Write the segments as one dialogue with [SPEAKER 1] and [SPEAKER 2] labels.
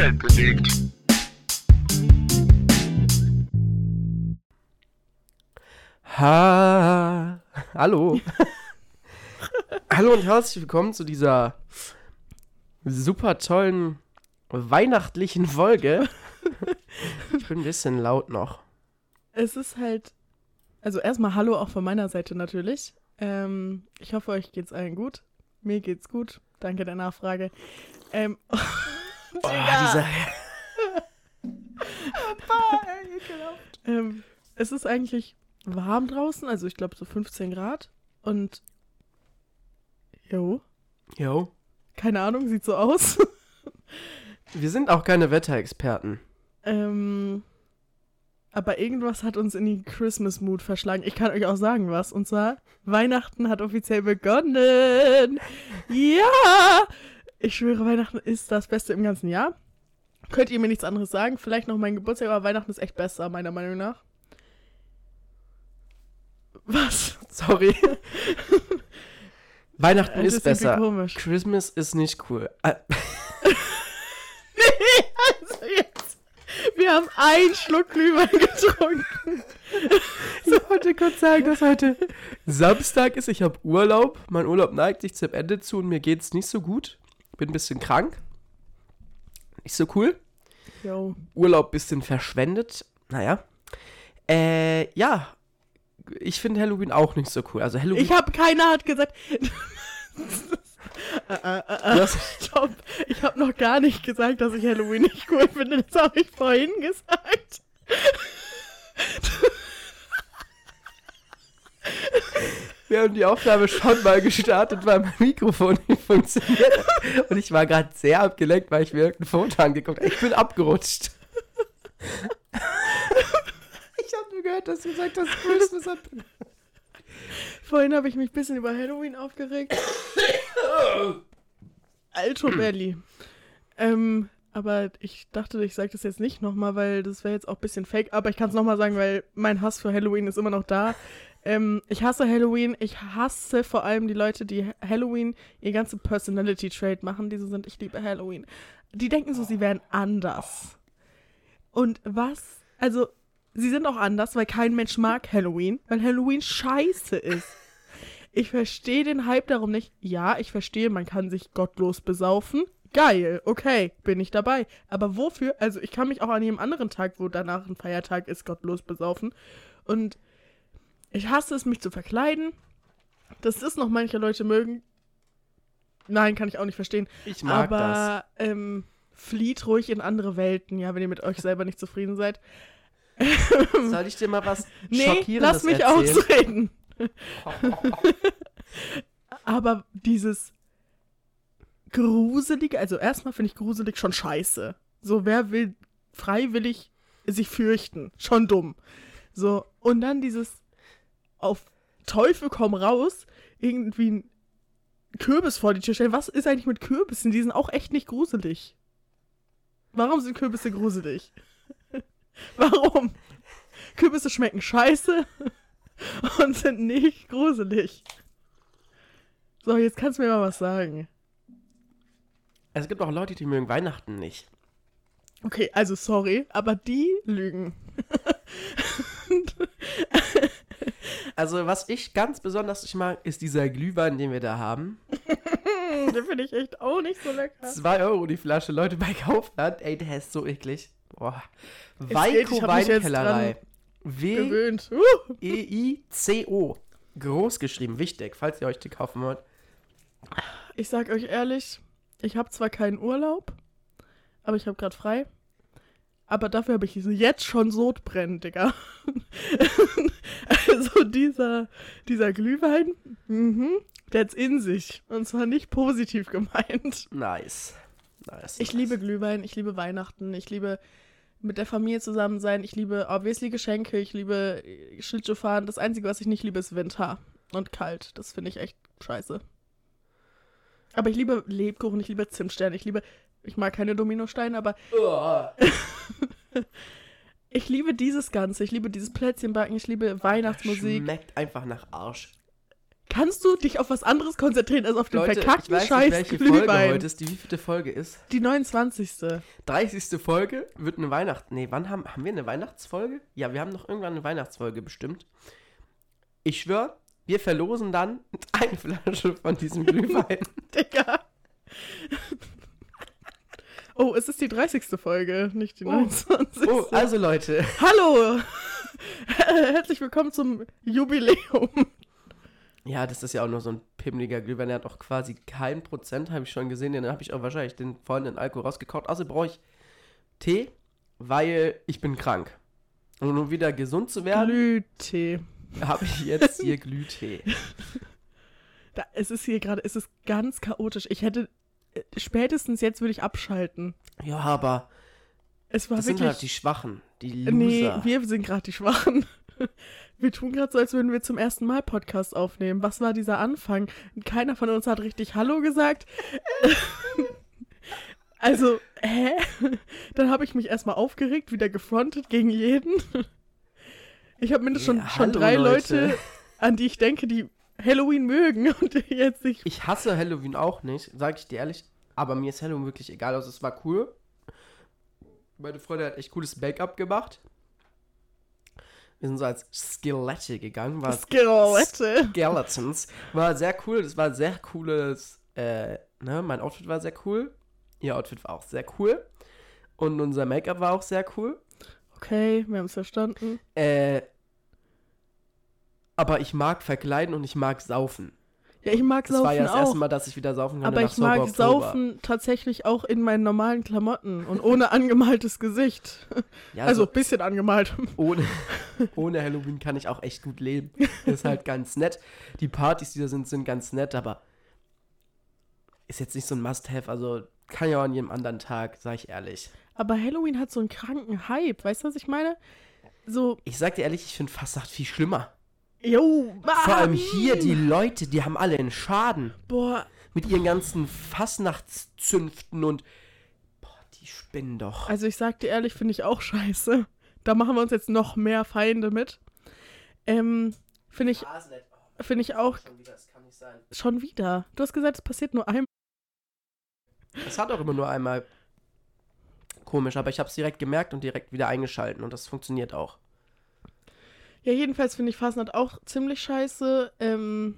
[SPEAKER 1] Umfeld bewegt.
[SPEAKER 2] Ha, hallo. hallo und herzlich willkommen zu dieser super tollen weihnachtlichen Folge. ich bin ein bisschen laut noch.
[SPEAKER 3] Es ist halt, also erstmal Hallo auch von meiner Seite natürlich. Ähm, ich hoffe, euch geht's allen gut. Mir geht's gut. Danke der Nachfrage. Ähm,
[SPEAKER 2] Oh, dieser,
[SPEAKER 3] ähm, es ist eigentlich warm draußen, also ich glaube so 15 Grad. Und jo,
[SPEAKER 2] jo,
[SPEAKER 3] keine Ahnung, sieht so aus.
[SPEAKER 2] wir sind auch keine Wetterexperten.
[SPEAKER 3] ähm, aber irgendwas hat uns in die Christmas-Mood verschlagen. Ich kann euch auch sagen, was. Und zwar, Weihnachten hat offiziell begonnen. Ja! Ich schwöre, Weihnachten ist das Beste im ganzen Jahr. Könnt ihr mir nichts anderes sagen? Vielleicht noch mein Geburtstag, aber Weihnachten ist echt besser, meiner Meinung nach. Was?
[SPEAKER 2] Sorry. Weihnachten
[SPEAKER 3] Äh,
[SPEAKER 2] ist besser.
[SPEAKER 3] komisch.
[SPEAKER 2] Christmas ist nicht cool. Äh,
[SPEAKER 3] Also jetzt. Wir haben einen Schluck Glühwein getrunken.
[SPEAKER 2] Ich wollte kurz sagen, dass heute Samstag ist. Ich habe Urlaub. Mein Urlaub neigt sich zum Ende zu und mir geht's nicht so gut. Bin ein bisschen krank. Nicht so cool.
[SPEAKER 3] Jo.
[SPEAKER 2] Urlaub bisschen verschwendet. Naja. Äh, ja. Ich finde Halloween auch nicht so cool. Also Halloween.
[SPEAKER 3] Ich habe, keiner hat gesagt.
[SPEAKER 2] Du hast-
[SPEAKER 3] Stopp. Ich habe noch gar nicht gesagt, dass ich Halloween nicht cool finde. Das habe ich vorhin gesagt.
[SPEAKER 2] Wir haben die Aufnahme schon mal gestartet, weil mein Mikrofon nicht funktioniert. Und ich war gerade sehr abgelenkt, weil ich mir irgendein Foto angeguckt habe. Ich bin abgerutscht. Ich habe nur gehört, dass du gesagt hast, Christmas ab.
[SPEAKER 3] Vorhin habe ich mich ein bisschen über Halloween aufgeregt. Alto Belly. Ähm, aber ich dachte, ich sage das jetzt nicht nochmal, weil das wäre jetzt auch ein bisschen fake. Aber ich kann es nochmal sagen, weil mein Hass für Halloween ist immer noch da. Ähm, ich hasse Halloween. Ich hasse vor allem die Leute, die Halloween ihr ganze Personality-Trade machen, die so sind, ich liebe Halloween. Die denken so, sie wären anders. Und was? Also, sie sind auch anders, weil kein Mensch mag Halloween, weil Halloween scheiße ist. Ich verstehe den Hype darum nicht. Ja, ich verstehe, man kann sich gottlos besaufen. Geil, okay, bin ich dabei. Aber wofür? Also ich kann mich auch an jedem anderen Tag, wo danach ein Feiertag ist, gottlos besaufen. Und ich hasse es, mich zu verkleiden. Das ist noch manche Leute mögen. Nein, kann ich auch nicht verstehen.
[SPEAKER 2] Ich mag das.
[SPEAKER 3] Aber ähm, flieht ruhig in andere Welten, ja, wenn ihr mit euch selber nicht zufrieden seid.
[SPEAKER 2] Soll ich dir mal was
[SPEAKER 3] Nee,
[SPEAKER 2] Schockierendes
[SPEAKER 3] lass mich
[SPEAKER 2] erzählen?
[SPEAKER 3] ausreden. Aber dieses gruselige, also erstmal finde ich gruselig schon scheiße. So, wer will freiwillig sich fürchten? Schon dumm. So, und dann dieses auf Teufel komm raus, irgendwie ein Kürbis vor die Tür stellen. Was ist eigentlich mit Kürbissen? Die sind auch echt nicht gruselig. Warum sind Kürbisse gruselig? Warum? Kürbisse schmecken scheiße und sind nicht gruselig. So, jetzt kannst du mir mal was sagen.
[SPEAKER 2] Es gibt auch Leute, die mögen Weihnachten nicht.
[SPEAKER 3] Okay, also sorry, aber die lügen.
[SPEAKER 2] Also, was ich ganz besonders nicht mag, ist dieser Glühwein, den wir da haben.
[SPEAKER 3] Den finde ich echt auch nicht so lecker.
[SPEAKER 2] 2 Euro die Flasche, Leute, bei Kaufland. Ey, der ist so eklig. Boah. Weiko Weinkellerei. W-E-I-C-O. Groß geschrieben, wichtig, falls ihr euch die kaufen wollt.
[SPEAKER 3] ich sag euch ehrlich, ich habe zwar keinen Urlaub, aber ich habe gerade frei. Aber dafür habe ich jetzt schon Sodbrennen, Digga. also dieser, dieser Glühwein, mhm, der hat's in sich. Und zwar nicht positiv gemeint.
[SPEAKER 2] Nice. Nice.
[SPEAKER 3] Ich
[SPEAKER 2] nice.
[SPEAKER 3] liebe Glühwein, ich liebe Weihnachten, ich liebe mit der Familie zusammen sein, ich liebe obviously Geschenke, ich liebe äh, Schlittschuhfahren. Das Einzige, was ich nicht liebe, ist Winter und kalt. Das finde ich echt scheiße. Aber ich liebe Lebkuchen, ich liebe Zimtsterne, ich liebe, ich mag keine Dominosteine, aber ich liebe dieses Ganze. Ich liebe dieses Plätzchenbacken, ich liebe Weihnachtsmusik.
[SPEAKER 2] Schmeckt einfach nach Arsch.
[SPEAKER 3] Kannst du dich auf was anderes konzentrieren als auf den
[SPEAKER 2] Leute,
[SPEAKER 3] verkackten
[SPEAKER 2] ich weiß
[SPEAKER 3] Scheiß
[SPEAKER 2] nicht, welche Folge
[SPEAKER 3] Glühwein?
[SPEAKER 2] heute ist, die wievielte Folge ist.
[SPEAKER 3] Die 29.
[SPEAKER 2] 30. Folge wird eine Weihnachts... Nee, wann haben, haben wir eine Weihnachtsfolge? Ja, wir haben noch irgendwann eine Weihnachtsfolge bestimmt. Ich schwöre, wir verlosen dann eine Flasche von diesem Glühwein.
[SPEAKER 3] Digga. Oh, es ist die 30. Folge, nicht die
[SPEAKER 2] Oh.
[SPEAKER 3] 29.
[SPEAKER 2] Oh, also Leute,
[SPEAKER 3] Hallo! Herzlich willkommen zum Jubiläum.
[SPEAKER 2] ja, das ist ja auch nur so ein pimmeliger Glühwein. Der hat auch quasi kein Prozent, habe ich schon gesehen. Den habe ich auch wahrscheinlich den vorhin den Alkohol rausgekaut. Also brauche ich Tee, weil ich bin krank. Und um wieder gesund zu werden,
[SPEAKER 3] Glühtee.
[SPEAKER 2] habe ich jetzt hier Glühtee.
[SPEAKER 3] Da, es ist hier gerade, es ist ganz chaotisch. Ich hätte, spätestens jetzt würde ich abschalten.
[SPEAKER 2] Ja, aber
[SPEAKER 3] Es war
[SPEAKER 2] das sind
[SPEAKER 3] wirklich.
[SPEAKER 2] halt die Schwachen, die Loser.
[SPEAKER 3] nee, wir sind gerade die Schwachen. Wir tun gerade so, als würden wir zum ersten Mal Podcast aufnehmen. Was war dieser Anfang? Keiner von uns hat richtig Hallo gesagt. also, hä? Dann habe ich mich erstmal aufgeregt, wieder gefrontet gegen jeden. Ich habe mindestens
[SPEAKER 2] Ja,
[SPEAKER 3] schon, schon
[SPEAKER 2] hallo,
[SPEAKER 3] drei
[SPEAKER 2] Leute.
[SPEAKER 3] Leute, an die ich denke, die Halloween mögen und jetzt nicht.
[SPEAKER 2] Ich hasse Halloween auch nicht, sage ich dir ehrlich. Aber mir ist Halloween wirklich egal. Also es war cool. Meine Freundin hat echt cooles Make-up gemacht. Wir sind so als Skelette gegangen. War
[SPEAKER 3] Skelette.
[SPEAKER 2] Skeletons. War sehr cool. Das war sehr cooles. Äh, ne? Mein Outfit war sehr cool. Ihr Outfit war auch sehr cool. Und unser Make-up war auch sehr cool.
[SPEAKER 3] Okay, wir haben es verstanden.
[SPEAKER 2] Äh, aber ich mag verkleiden und ich mag saufen.
[SPEAKER 3] Ja, ich mag
[SPEAKER 2] Das
[SPEAKER 3] Saufen
[SPEAKER 2] war ja das erste Mal, dass ich wieder saufen konnte
[SPEAKER 3] Aber ich mag
[SPEAKER 2] Oktober.
[SPEAKER 3] Saufen tatsächlich auch in meinen normalen Klamotten und ohne angemaltes Gesicht.
[SPEAKER 2] Ja,
[SPEAKER 3] Also ein bisschen angemalt.
[SPEAKER 2] ohne, ohne Halloween kann ich auch echt gut leben. Das ist halt ganz nett. Die Partys, die da sind, sind ganz nett, aber ist jetzt nicht so ein Must-Have. Also kann ja auch an jedem anderen Tag, sag ich ehrlich.
[SPEAKER 3] Aber Halloween hat so einen kranken Hype. Weißt du, was ich meine? So,
[SPEAKER 2] Ich sag dir ehrlich, ich finde Fastnacht viel schlimmer.
[SPEAKER 3] Yo,
[SPEAKER 2] Vor allem
[SPEAKER 3] Mann.
[SPEAKER 2] hier, die Leute, die haben alle einen Schaden.
[SPEAKER 3] Boah,
[SPEAKER 2] Mit ihren ganzen Fastnachtszünften und. Boah, die spinnen doch.
[SPEAKER 3] also ich sag dir ehrlich, finde ich auch scheiße. Da machen wir uns jetzt noch mehr Feinde mit. Ähm, finde ich, finde ich auch
[SPEAKER 2] Das kann nicht sein.
[SPEAKER 3] schon wieder. Du hast gesagt, es passiert nur einmal.
[SPEAKER 2] Es hat auch immer nur einmal komisch, aber ich habe es direkt gemerkt und direkt wieder eingeschalten und das funktioniert auch.
[SPEAKER 3] Ja, jedenfalls finde ich Fastnacht auch ziemlich scheiße. Ähm,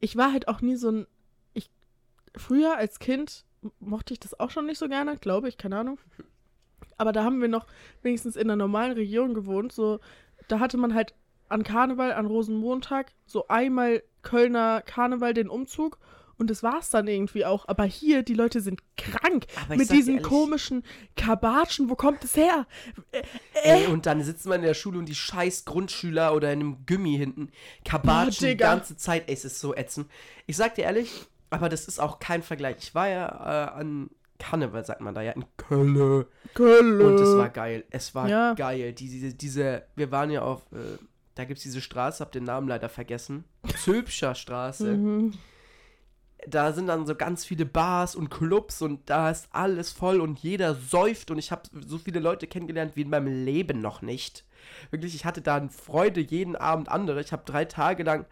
[SPEAKER 3] ich war halt auch nie so ein. Ich, früher als Kind mochte ich das auch schon nicht so gerne, glaube ich, keine Ahnung. Aber da haben wir noch wenigstens in einer normalen Region gewohnt. So, da hatte man halt an Karneval, an Rosenmontag, so einmal Kölner Karneval den Umzug. Und das war's dann irgendwie auch. Aber hier, die Leute sind krank.
[SPEAKER 2] Aber
[SPEAKER 3] Mit diesen
[SPEAKER 2] ehrlich-
[SPEAKER 3] komischen Kabatschen. Wo kommt es her?
[SPEAKER 2] Ey, und dann sitzt man in der Schule und die scheiß Grundschüler oder in einem Gummi hinten kabatschen die ganze Zeit. Ey, es ist so ätzend. Ich sag dir ehrlich, aber das ist auch kein Vergleich. Ich war ja äh, an Karneval, sagt man da ja, in Köln.
[SPEAKER 3] Kölle.
[SPEAKER 2] Und es war geil. Es war
[SPEAKER 3] Ja.
[SPEAKER 2] geil. Die, diese, diese, wir waren ja auf, äh, da gibt's diese Straße, hab den Namen leider vergessen. Zülpscher Straße.
[SPEAKER 3] Mhm.
[SPEAKER 2] Da sind dann so ganz viele Bars und Clubs und da ist alles voll und jeder säuft und ich habe so viele Leute kennengelernt wie in meinem Leben noch nicht. Wirklich, ich hatte da Freude jeden Abend andere. Ich habe drei Tage lang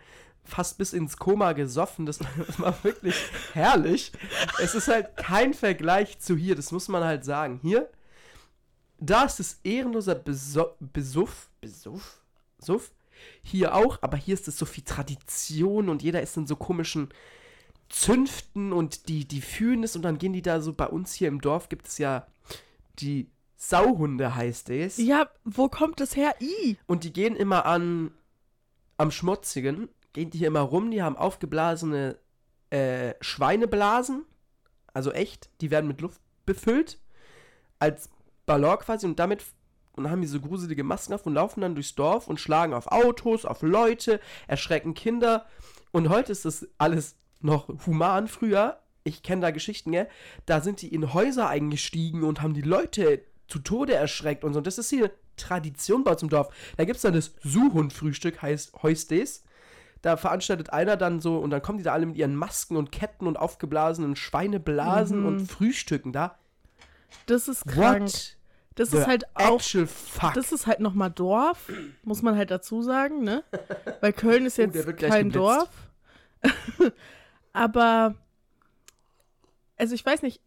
[SPEAKER 2] fast bis ins Koma gesoffen. Das, das war wirklich herrlich. Es ist halt kein Vergleich zu hier, das muss man halt sagen. Hier, da ist es ehrenloser Beso Besuff, Besuff, Suff. Hier auch, aber hier ist es so viel Tradition und jeder ist in so komischen Zünften und die, die fühlen es und dann gehen die da so, bei uns hier im Dorf gibt es ja die Sauhunde heißt es.
[SPEAKER 3] Ja, wo kommt es her? I.
[SPEAKER 2] Und die gehen immer an, am Schmutzigen, gehen die hier immer rum, die haben aufgeblasene äh, Schweineblasen, also echt, die werden mit Luft befüllt, als Ballon quasi und damit und haben die so gruselige Masken auf und laufen dann durchs Dorf und schlagen auf Autos, auf Leute, erschrecken Kinder. Und heute ist das alles noch human. Früher, ich kenne da Geschichten, gell, da sind die in Häuser eingestiegen und haben die Leute zu Tode erschreckt und so. Und das ist hier Tradition bei uns im Dorf. Da gibt es dann das Suhund-Frühstück, heißt Heustes. Da veranstaltet einer dann so, und dann kommen die da alle mit ihren Masken und Ketten und aufgeblasenen Schweineblasen
[SPEAKER 3] Mhm.
[SPEAKER 2] und frühstücken da.
[SPEAKER 3] Das ist krank.
[SPEAKER 2] What?
[SPEAKER 3] Das
[SPEAKER 2] the
[SPEAKER 3] ist halt auch.
[SPEAKER 2] fuck?
[SPEAKER 3] Das ist halt nochmal Dorf, muss man halt dazu sagen, ne? Weil Köln ist
[SPEAKER 2] Oh,
[SPEAKER 3] jetzt
[SPEAKER 2] gleich
[SPEAKER 3] kein. Dorf. Aber, also ich weiß nicht,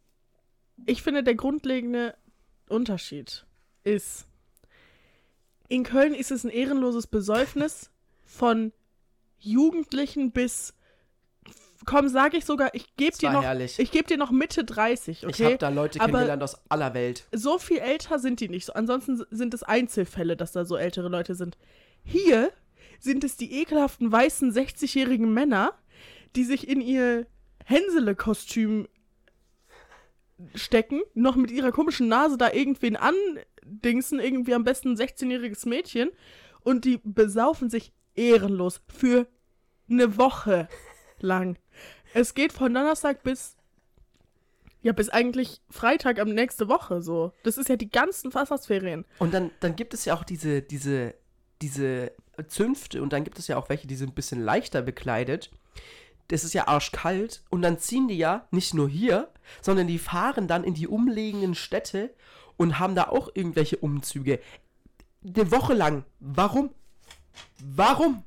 [SPEAKER 3] ich finde, der grundlegende Unterschied ist, in Köln ist es ein ehrenloses Besäufnis von Jugendlichen bis, komm, sage ich sogar, ich gebe dir noch,
[SPEAKER 2] herrlich.
[SPEAKER 3] ich gebe dir noch Mitte 30, okay?
[SPEAKER 2] Ich habe da Leute
[SPEAKER 3] Aber-
[SPEAKER 2] kennengelernt aus aller Welt.
[SPEAKER 3] so viel älter sind die nicht. So, ansonsten sind es Einzelfälle, dass da so ältere Leute sind. Hier sind es die ekelhaften weißen 60-jährigen Männer, die sich in ihr Hänsele-Kostüm stecken, noch mit ihrer komischen Nase da irgendwen andingsen, irgendwie am besten ein 16-jähriges Mädchen, und die besaufen sich ehrenlos für eine Woche lang. Es geht von Donnerstag bis ja, bis eigentlich Freitag am nächste Woche so. Das ist ja die ganzen Fastnachtsferien.
[SPEAKER 2] Und dann, dann gibt es ja auch diese, diese, diese Zünfte und dann gibt es ja auch welche, die sind ein bisschen leichter bekleidet. Das ist ja arschkalt und dann ziehen die ja nicht nur hier, sondern die fahren dann in die umliegenden Städte und haben da auch irgendwelche Umzüge. Eine Woche lang. Warum? Warum?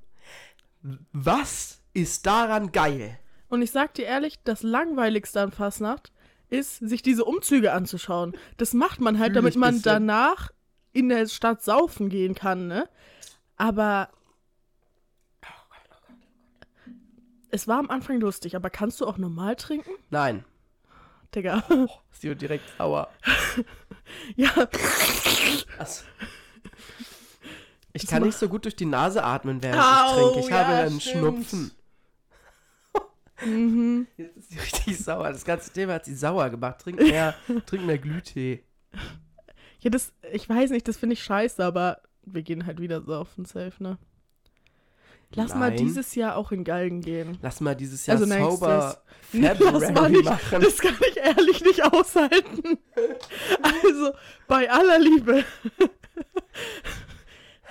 [SPEAKER 2] Was ist daran geil?
[SPEAKER 3] Und ich sag dir ehrlich, das Langweiligste an Fastnacht ist, sich diese Umzüge anzuschauen. Das macht man halt, damit man danach in der Stadt saufen gehen kann, ne? Aber. Es war am Anfang lustig, aber kannst du auch normal trinken?
[SPEAKER 2] Nein.
[SPEAKER 3] Digga.
[SPEAKER 2] Ist die direkt sauer.
[SPEAKER 3] ja,
[SPEAKER 2] Also, ich kann nicht so gut durch die Nase atmen, während
[SPEAKER 3] Au,
[SPEAKER 2] ich trinke. Ich
[SPEAKER 3] ja,
[SPEAKER 2] habe einen
[SPEAKER 3] stimmt.
[SPEAKER 2] Schnupfen.
[SPEAKER 3] mhm.
[SPEAKER 2] Jetzt ist sie richtig sauer. Das ganze Thema hat sie sauer gemacht. Trink mehr, trink mehr Glühtee.
[SPEAKER 3] Ja, das, ich weiß nicht, das finde ich scheiße, aber wir gehen halt wieder saufen, safe, ne? Lass mal
[SPEAKER 2] Nein.
[SPEAKER 3] dieses Jahr auch in Galgen gehen.
[SPEAKER 2] Lass mal dieses Jahr
[SPEAKER 3] Also nächstes.
[SPEAKER 2] Sober
[SPEAKER 3] Lass mal nicht,
[SPEAKER 2] machen.
[SPEAKER 3] das kann ich ehrlich nicht aushalten. Also, bei aller Liebe.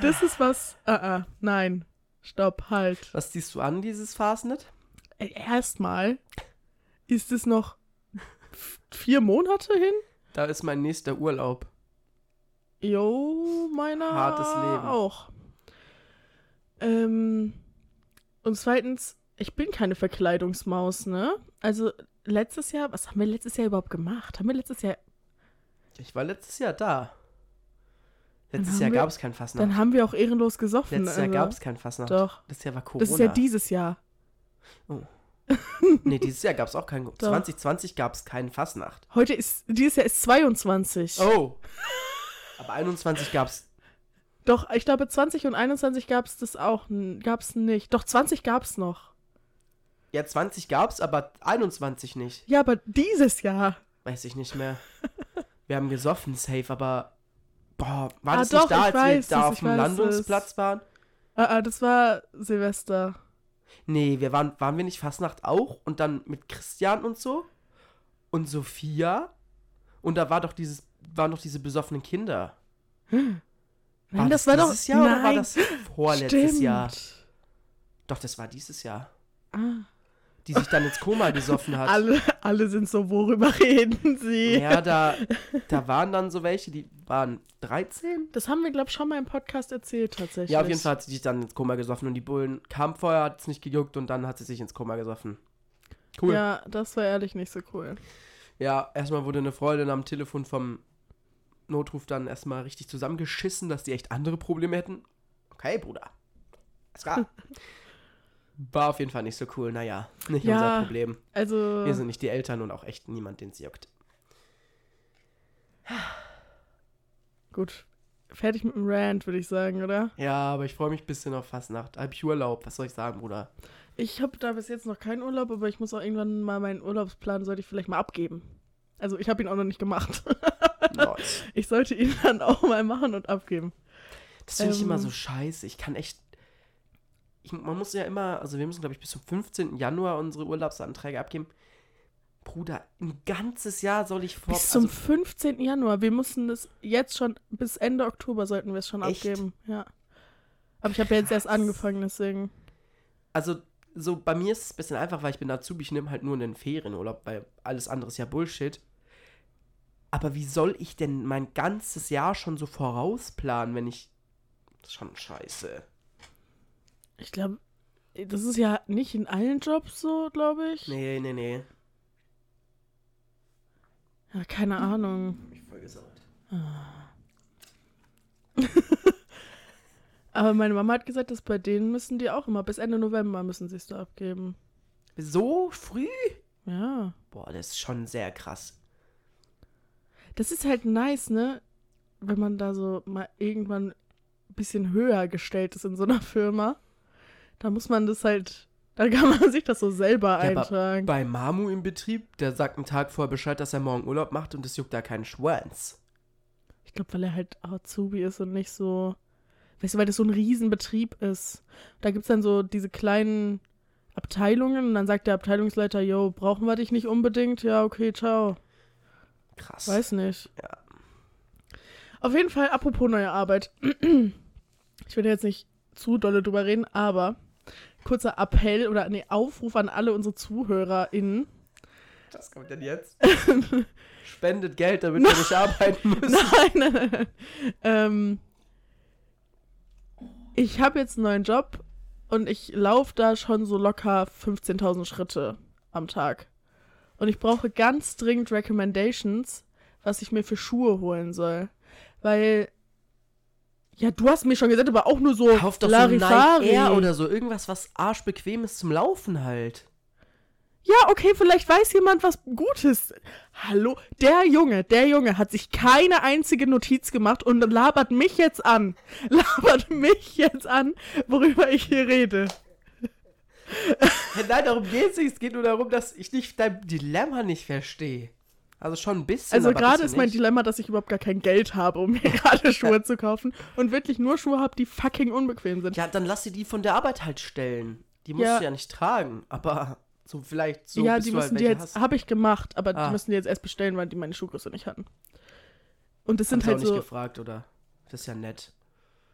[SPEAKER 3] Das ist was. Ah, ah, nein. Stopp, halt.
[SPEAKER 2] Was ziehst du an, dieses Fastnet?
[SPEAKER 3] Ey, Erstmal ist es noch vier Monate hin.
[SPEAKER 2] Da ist mein nächster Urlaub.
[SPEAKER 3] Jo, meiner
[SPEAKER 2] Hartes Leben.
[SPEAKER 3] auch. Ähm, und zweitens, ich bin keine Verkleidungsmaus, ne? Also letztes Jahr, was haben wir letztes Jahr überhaupt gemacht? Haben wir letztes Jahr,
[SPEAKER 2] Ich war letztes Jahr da. Letztes Jahr gab es kein Fastnacht.
[SPEAKER 3] dann haben wir auch ehrenlos gesoffen.
[SPEAKER 2] Letztes Jahr
[SPEAKER 3] also.
[SPEAKER 2] gab es kein Fastnacht.
[SPEAKER 3] Doch.
[SPEAKER 2] Das Jahr war Corona.
[SPEAKER 3] Das ist ja dieses Jahr.
[SPEAKER 2] Nee, dieses Jahr gab es auch kein. 2020 gab es keinen Fastnacht.
[SPEAKER 3] Heute ist, dieses Jahr ist 22.
[SPEAKER 2] Oh. Aber 21 gab es.
[SPEAKER 3] Doch, ich glaube 20 und 21 gab es das auch, n- gab's nicht. Doch 20 gab es noch.
[SPEAKER 2] Ja, 20 gab es, aber 21 nicht.
[SPEAKER 3] Ja, aber dieses Jahr.
[SPEAKER 2] Weiß ich nicht mehr. Wir haben gesoffen, safe, aber. Boah, war
[SPEAKER 3] Ah,
[SPEAKER 2] das
[SPEAKER 3] doch,
[SPEAKER 2] nicht da, als
[SPEAKER 3] weiß
[SPEAKER 2] wir da
[SPEAKER 3] es,
[SPEAKER 2] auf dem Landungsplatz waren?
[SPEAKER 3] Ah, ah, das war Silvester.
[SPEAKER 2] Nee, wir waren, waren wir nicht Fastnacht auch? Und dann mit Christian und so? Und Sophia? Und da war doch dieses, waren doch diese besoffenen Kinder.
[SPEAKER 3] Nein,
[SPEAKER 2] War
[SPEAKER 3] das, war doch.
[SPEAKER 2] dieses Jahr
[SPEAKER 3] nein,
[SPEAKER 2] oder war das vorletztes
[SPEAKER 3] stimmt.
[SPEAKER 2] Jahr? Doch, das war dieses Jahr.
[SPEAKER 3] Ah.
[SPEAKER 2] Die sich dann ins Koma gesoffen hat.
[SPEAKER 3] Alle, alle sind so, worüber reden sie?
[SPEAKER 2] Ja, da, da waren dann so welche, die waren 13?
[SPEAKER 3] Das haben wir, glaube ich, schon mal im Podcast erzählt, tatsächlich.
[SPEAKER 2] Ja, auf jeden Fall hat sie sich dann ins Koma gesoffen und die Bullen kamen vorher, hat es nicht gejuckt und dann hat sie sich ins Koma gesoffen. Cool. Ja,
[SPEAKER 3] Ja, das war ehrlich nicht so cool.
[SPEAKER 2] erstmal wurde eine Freundin am Telefon vom Notruf dann erstmal richtig zusammengeschissen, dass die echt andere Probleme hätten. Okay, Bruder. Alles klar. War auf jeden Fall nicht so cool. Naja, nicht
[SPEAKER 3] Ja.
[SPEAKER 2] unser Problem.
[SPEAKER 3] Also,
[SPEAKER 2] Wir sind nicht die Eltern und auch echt niemand, den es juckt.
[SPEAKER 3] gut. Fertig mit dem Rant, würde ich sagen, oder?
[SPEAKER 2] Ja, aber ich freue mich ein bisschen auf Fastnacht. Hab ich Urlaub, was soll ich sagen, Bruder?
[SPEAKER 3] Ich habe da bis jetzt noch keinen Urlaub, aber ich muss auch irgendwann mal meinen Urlaubsplan, sollte ich vielleicht mal abgeben. Also, ich habe ihn auch noch nicht gemacht.
[SPEAKER 2] Nice.
[SPEAKER 3] Ich sollte ihn dann auch mal machen und abgeben.
[SPEAKER 2] Das finde ich
[SPEAKER 3] Ähm.
[SPEAKER 2] immer so scheiße. Ich kann echt. Ich, man muss ja immer, also wir müssen, glaube ich, bis zum 15. Januar unsere Urlaubsanträge abgeben. Bruder, ein ganzes Jahr soll ich vor.
[SPEAKER 3] Bis zum
[SPEAKER 2] also,
[SPEAKER 3] 15. Januar. Wir mussten das jetzt schon, bis Ende Oktober sollten wir es schon
[SPEAKER 2] Echt?
[SPEAKER 3] abgeben. Ja. Aber ich habe ja jetzt erst angefangen, deswegen.
[SPEAKER 2] also, so bei mir ist es ein bisschen einfach, weil ich bin Azubi, ich nehme halt nur einen Ferienurlaub, weil alles andere ist ja Bullshit. Aber wie soll ich denn mein ganzes Jahr schon so vorausplanen, wenn ich. Das ist schon scheiße.
[SPEAKER 3] Ich glaube, das ist ja nicht in allen Jobs so, glaube ich.
[SPEAKER 2] Nee, nee, nee.
[SPEAKER 3] Ja, keine Ahnung.
[SPEAKER 2] Hab ich voll gesagt.
[SPEAKER 3] Aber meine Mama hat gesagt, dass bei denen müssen die auch immer bis Ende November müssen sie es da abgeben.
[SPEAKER 2] So früh?
[SPEAKER 3] Ja.
[SPEAKER 2] Boah, das ist schon sehr krass.
[SPEAKER 3] Das ist halt nice, ne? Wenn man da so mal irgendwann ein bisschen höher gestellt ist in so einer Firma. Da muss man das halt, da kann man sich das so selber
[SPEAKER 2] Ja,
[SPEAKER 3] eintragen.
[SPEAKER 2] Bei Mamu im Betrieb, der sagt einen Tag vorher Bescheid, dass er morgen Urlaub macht und es juckt da keinen Schwanz.
[SPEAKER 3] Ich glaube, weil er halt Azubi ist und nicht so, weißt du, weil das so ein Riesenbetrieb ist. Da gibt es dann so diese kleinen Abteilungen und dann sagt der Abteilungsleiter, yo, brauchen wir dich nicht unbedingt? Ja, okay, ciao.
[SPEAKER 2] Krass.
[SPEAKER 3] Weiß nicht.
[SPEAKER 2] Ja.
[SPEAKER 3] Auf jeden Fall, apropos neue Arbeit. Ich will jetzt nicht zu dolle drüber reden, aber kurzer Appell oder nee, Aufruf an alle unsere ZuhörerInnen.
[SPEAKER 2] Was kommt denn jetzt? Spendet Geld, damit wir nicht arbeiten müssen.
[SPEAKER 3] Nein, nein, nein. nein. Ähm, ich habe jetzt einen neuen Job und ich laufe da schon so locker 15.000 Schritte am Tag. Und ich brauche ganz dringend Recommendations, was ich mir für Schuhe holen soll. Weil, ja, du hast mir schon gesagt, aber auch nur so
[SPEAKER 2] Kauf doch so ein Nike
[SPEAKER 3] Larifari.
[SPEAKER 2] Air oder so. Irgendwas, was arschbequem ist zum Laufen halt.
[SPEAKER 3] Ja, okay, vielleicht weiß jemand was Gutes. Hallo, der Junge, der Junge hat sich keine einzige Notiz gemacht und labert mich jetzt an. Labert mich jetzt an, worüber ich hier rede.
[SPEAKER 2] Nein, darum geht's nicht. Es geht nur darum, dass ich nicht dein Dilemma nicht verstehe. Also schon ein bisschen.
[SPEAKER 3] Also gerade ist mein
[SPEAKER 2] nicht.
[SPEAKER 3] Dilemma, dass ich überhaupt gar kein Geld habe, um mir gerade Schuhe zu kaufen und wirklich nur Schuhe habe, die fucking unbequem sind.
[SPEAKER 2] Ja, dann lass sie die von der Arbeit halt stellen. Die musst
[SPEAKER 3] Ja.
[SPEAKER 2] du ja nicht tragen. Aber so vielleicht so.
[SPEAKER 3] ja, die
[SPEAKER 2] du
[SPEAKER 3] müssen
[SPEAKER 2] halt
[SPEAKER 3] die jetzt, habe ich gemacht, aber
[SPEAKER 2] Ah.
[SPEAKER 3] die müssen die jetzt erst bestellen, weil die meine Schuhgröße nicht hatten. Und das sind
[SPEAKER 2] sie
[SPEAKER 3] halt
[SPEAKER 2] auch nicht
[SPEAKER 3] so.
[SPEAKER 2] gefragt, oder? Das ist ja nett.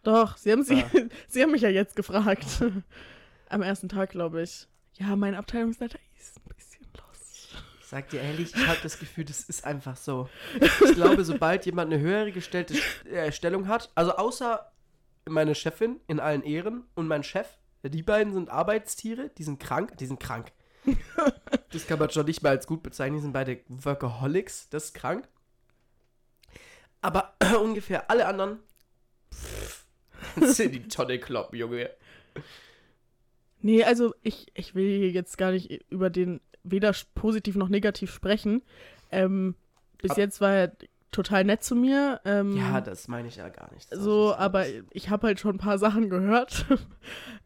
[SPEAKER 3] Doch, sie haben, sie,
[SPEAKER 2] Ah.
[SPEAKER 3] sie haben mich ja jetzt gefragt. Am ersten Tag, glaube ich. Ja, mein Abteilungsleiter ist ein bisschen los.
[SPEAKER 2] Ich sag dir ehrlich, ich habe das Gefühl, das ist einfach so. Ich glaube, sobald jemand eine höhere gestellte äh, Stellung hat, also außer meine Chefin in allen Ehren und mein Chef, die beiden sind Arbeitstiere, die sind krank, die sind krank. Das kann man schon nicht mehr als gut bezeichnen, die sind beide Workaholics, das ist krank. Aber ungefähr alle anderen pff, sind die Tonne kloppen, Junge.
[SPEAKER 3] Nee, also ich, ich will hier jetzt gar nicht über den weder positiv noch negativ sprechen. Ähm, bis
[SPEAKER 2] Ab-
[SPEAKER 3] jetzt war er total nett zu mir. Ähm,
[SPEAKER 2] Ja, das meine ich ja gar nicht. Das
[SPEAKER 3] so, aber ich habe halt schon ein paar Sachen gehört.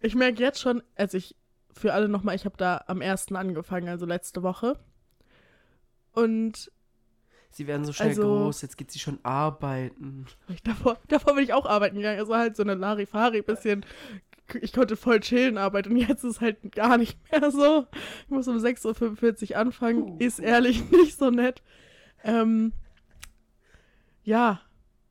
[SPEAKER 3] Ich merke jetzt schon, also ich, für alle nochmal, ich habe da am ersten angefangen, also letzte Woche. Und
[SPEAKER 2] Sie werden so schnell
[SPEAKER 3] also-
[SPEAKER 2] groß, jetzt geht sie schon arbeiten.
[SPEAKER 3] ich, davor, davor bin ich auch arbeiten gegangen. Es war halt so eine Larifari, bisschen, ich konnte voll chillen arbeiten und jetzt ist halt gar nicht mehr so. Ich muss um 6.45 Uhr anfangen,
[SPEAKER 2] Uh.
[SPEAKER 3] ist ehrlich nicht so nett. Ähm, ja,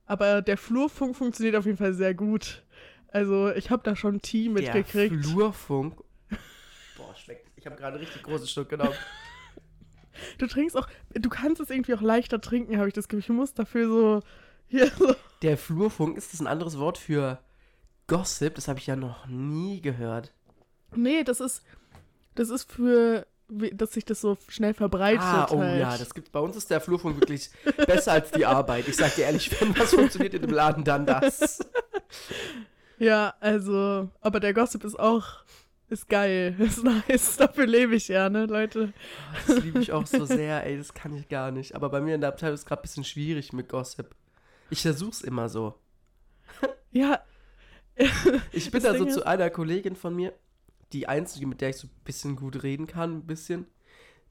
[SPEAKER 3] aber der Flurfunk funktioniert auf jeden Fall sehr gut. Also ich habe da schon ein Team mitgekriegt.
[SPEAKER 2] Der Flurfunk. Boah, schmeckt. Ich habe gerade richtig großes Stück genommen.
[SPEAKER 3] Du trinkst auch, du kannst es irgendwie auch leichter trinken, habe ich das Gefühl. Ich muss dafür so, hier so.
[SPEAKER 2] Der Flurfunk, ist das ein anderes Wort für Gossip? Das habe ich ja noch nie gehört.
[SPEAKER 3] Nee, das ist, das ist für, dass sich das so schnell verbreitet.
[SPEAKER 2] ah, oh
[SPEAKER 3] halt.
[SPEAKER 2] ja, das gibt, bei uns ist der Flurfunk wirklich besser als die Arbeit. Ich sag dir ehrlich, wenn was funktioniert in dem Laden, dann das.
[SPEAKER 3] Ja, also, aber der Gossip ist auch, ist geil, ist nice. Dafür lebe ich ja, ne, Leute.
[SPEAKER 2] Das liebe ich auch so sehr, ey, das kann ich gar nicht. Aber bei mir in der Abteilung ist es gerade ein bisschen schwierig mit Gossip. Ich versuch's immer so.
[SPEAKER 3] Ja,
[SPEAKER 2] Ich bin da so zu einer Kollegin von mir, die einzige, mit der ich so ein bisschen gut reden kann, ein bisschen,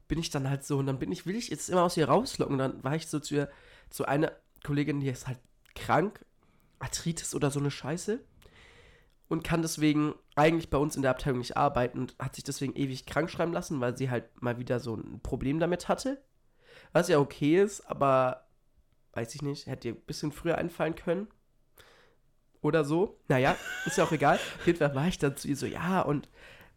[SPEAKER 2] bin ich dann halt so und dann bin ich, will ich jetzt immer aus ihr rauslocken. Und dann war ich so zu ihr, zu einer Kollegin, die ist halt krank, Arthritis oder so eine Scheiße und kann deswegen eigentlich bei uns in der Abteilung nicht arbeiten und hat sich deswegen ewig krank schreiben lassen, weil sie halt mal wieder so ein Problem damit hatte. Was ja okay ist, aber weiß ich nicht, hätte ihr ein bisschen früher einfallen können. Oder so. Naja, ist ja auch egal. Auf jeden Fall war ich dann zu ihr so, ja, und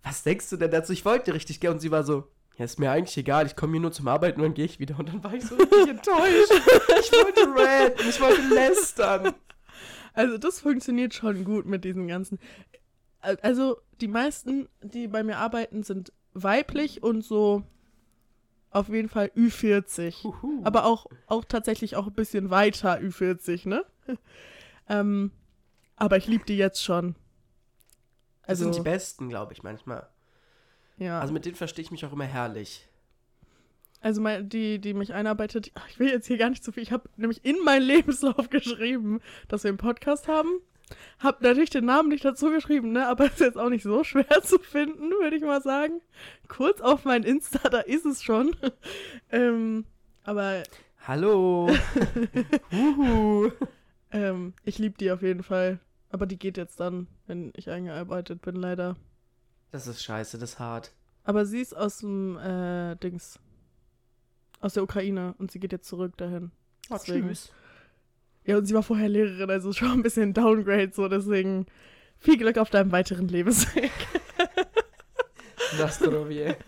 [SPEAKER 2] was denkst du denn dazu? Ich wollte richtig gerne. Und sie war so, ja, ist mir eigentlich egal, ich komme hier nur zum Arbeiten und dann gehe ich wieder. Und dann war ich so richtig enttäuscht. Ich wollte ranten, ich wollte lästern.
[SPEAKER 3] also das funktioniert schon gut mit diesen ganzen. Also die meisten, die bei mir arbeiten, sind weiblich und so auf jeden Fall Ü40.
[SPEAKER 2] Huhu.
[SPEAKER 3] Aber auch, auch tatsächlich auch ein bisschen weiter Ü40, ne? ähm, aber ich liebe die jetzt schon.
[SPEAKER 2] das
[SPEAKER 3] Also,
[SPEAKER 2] sind die besten, glaube ich, manchmal.
[SPEAKER 3] ja.
[SPEAKER 2] Also mit denen verstehe ich mich auch immer herrlich.
[SPEAKER 3] Also die, die mich einarbeitet, ich will jetzt hier gar nicht zu viel. Ich habe nämlich in meinen Lebenslauf geschrieben, dass wir einen Podcast haben. Hab natürlich den Namen nicht dazu geschrieben, ne? Aber ist jetzt auch nicht so schwer zu finden, würde ich mal sagen. Kurz auf mein Insta, da ist es schon. ähm, aber
[SPEAKER 2] Hallo.
[SPEAKER 3] Ähm, ich liebe die auf jeden Fall. Aber die geht jetzt dann, wenn ich eingearbeitet bin, leider.
[SPEAKER 2] Das ist scheiße, das ist hart.
[SPEAKER 3] Aber sie ist aus dem äh, Dings. Aus der Ukraine und sie geht jetzt zurück dahin. Deswegen- Ja, und sie war vorher Lehrerin, also schon ein bisschen Downgrade, so deswegen viel Glück auf deinem weiteren Lebensweg.
[SPEAKER 2] Nastrovie.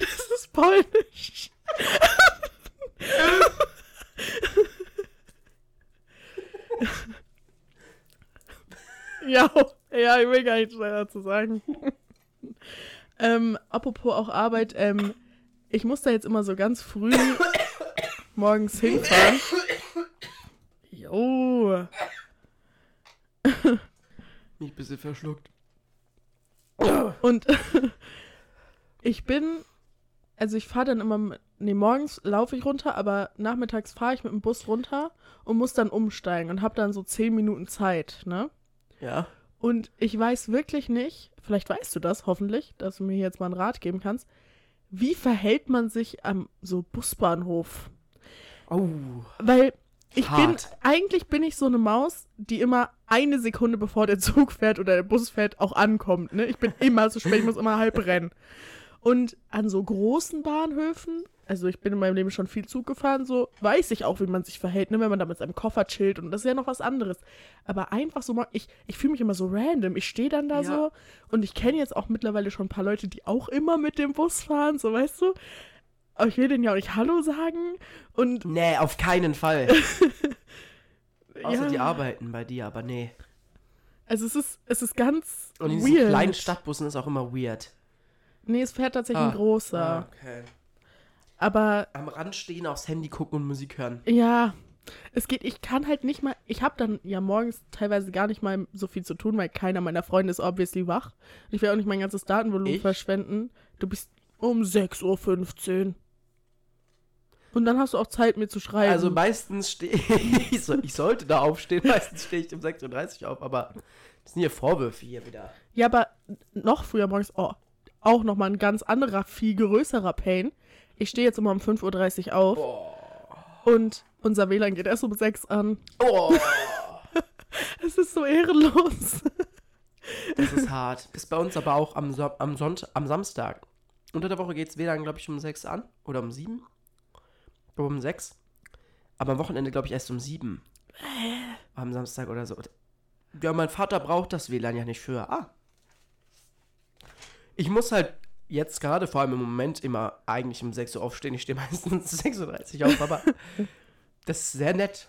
[SPEAKER 3] Das ist polnisch. ja, ja, ich will gar nicht schneller zu sagen. ähm, apropos auch Arbeit, ähm, ich muss da jetzt immer so ganz früh morgens hinfahren. Jo.
[SPEAKER 2] Mich ein bisschen verschluckt.
[SPEAKER 3] Und ich bin, also ich fahre dann immer, mit- nee, morgens laufe ich runter, aber nachmittags fahre ich mit dem Bus runter und muss dann umsteigen und habe dann so zehn Minuten Zeit, ne?
[SPEAKER 2] Ja.
[SPEAKER 3] Und ich weiß wirklich nicht, vielleicht weißt du das hoffentlich, dass du mir jetzt mal einen Rat geben kannst, wie verhält man sich am so Busbahnhof?
[SPEAKER 2] Oh.
[SPEAKER 3] Weil ich bin,
[SPEAKER 2] Hart.
[SPEAKER 3] eigentlich bin ich so eine Maus, die immer eine Sekunde bevor der Zug fährt oder der Bus fährt auch ankommt. Ne? Ich bin immer so spät, ich muss immer halb rennen. Und an so großen Bahnhöfen, also ich bin in meinem Leben schon viel Zug gefahren, so weiß ich auch, wie man sich verhält, ne? wenn man da mit seinem Koffer chillt und das ist ja noch was anderes. Aber einfach so mal, ich, ich fühle mich immer so random. Ich stehe dann da
[SPEAKER 2] Ja.
[SPEAKER 3] so und ich kenne jetzt auch mittlerweile schon ein paar Leute, die auch immer mit dem Bus fahren, so weißt du. Aber ich will denen ja auch nicht Hallo sagen und
[SPEAKER 2] Nee, auf keinen Fall. Außer
[SPEAKER 3] ja.
[SPEAKER 2] die arbeiten bei dir, aber nee.
[SPEAKER 3] Also es ist, es ist ganz
[SPEAKER 2] Und in diesen
[SPEAKER 3] weird.
[SPEAKER 2] kleinen Stadtbussen ist auch immer weird.
[SPEAKER 3] Nee, es fährt tatsächlich
[SPEAKER 2] Ah.
[SPEAKER 3] ein großer.
[SPEAKER 2] Ah, okay.
[SPEAKER 3] Aber
[SPEAKER 2] Am Rand stehen, aufs Handy gucken und Musik hören.
[SPEAKER 3] ja, es geht, ich kann halt nicht mal, ich habe dann ja morgens teilweise gar nicht mal so viel zu tun, weil keiner meiner Freunde ist obviously wach. Ich will auch nicht mein ganzes Datenvolumen
[SPEAKER 2] Ich?
[SPEAKER 3] verschwenden. Du bist um 6.15 Uhr. Und dann hast du auch Zeit, mir zu schreiben.
[SPEAKER 2] Also meistens stehe ich, so, ich sollte da aufstehen, meistens stehe ich um 6.30 Uhr auf, aber das sind hier Vorwürfe hier wieder.
[SPEAKER 3] Ja, aber noch früher morgens, oh, auch nochmal ein ganz anderer, viel größerer Pain. Ich stehe jetzt immer um 5.30 Uhr auf
[SPEAKER 2] Oh.
[SPEAKER 3] und unser WLAN geht erst um 6 an.
[SPEAKER 2] Oh,
[SPEAKER 3] Es ist so ehrenlos.
[SPEAKER 2] das ist hart. Ist bei uns aber auch am, so am, Sonnt am Samstag. Unter der Woche geht es WLAN, glaube ich, um 6 an. Oder um 7. Ich glaube um 6. Aber am Wochenende, glaube ich, erst um 7. Am Samstag oder so. Ja, mein Vater braucht das WLAN ja nicht für. Ah. Ich muss halt jetzt gerade, vor allem im Moment, immer eigentlich um 6 Uhr aufstehen. Ich stehe meistens um 6.30 Uhr auf, aber das ist sehr nett.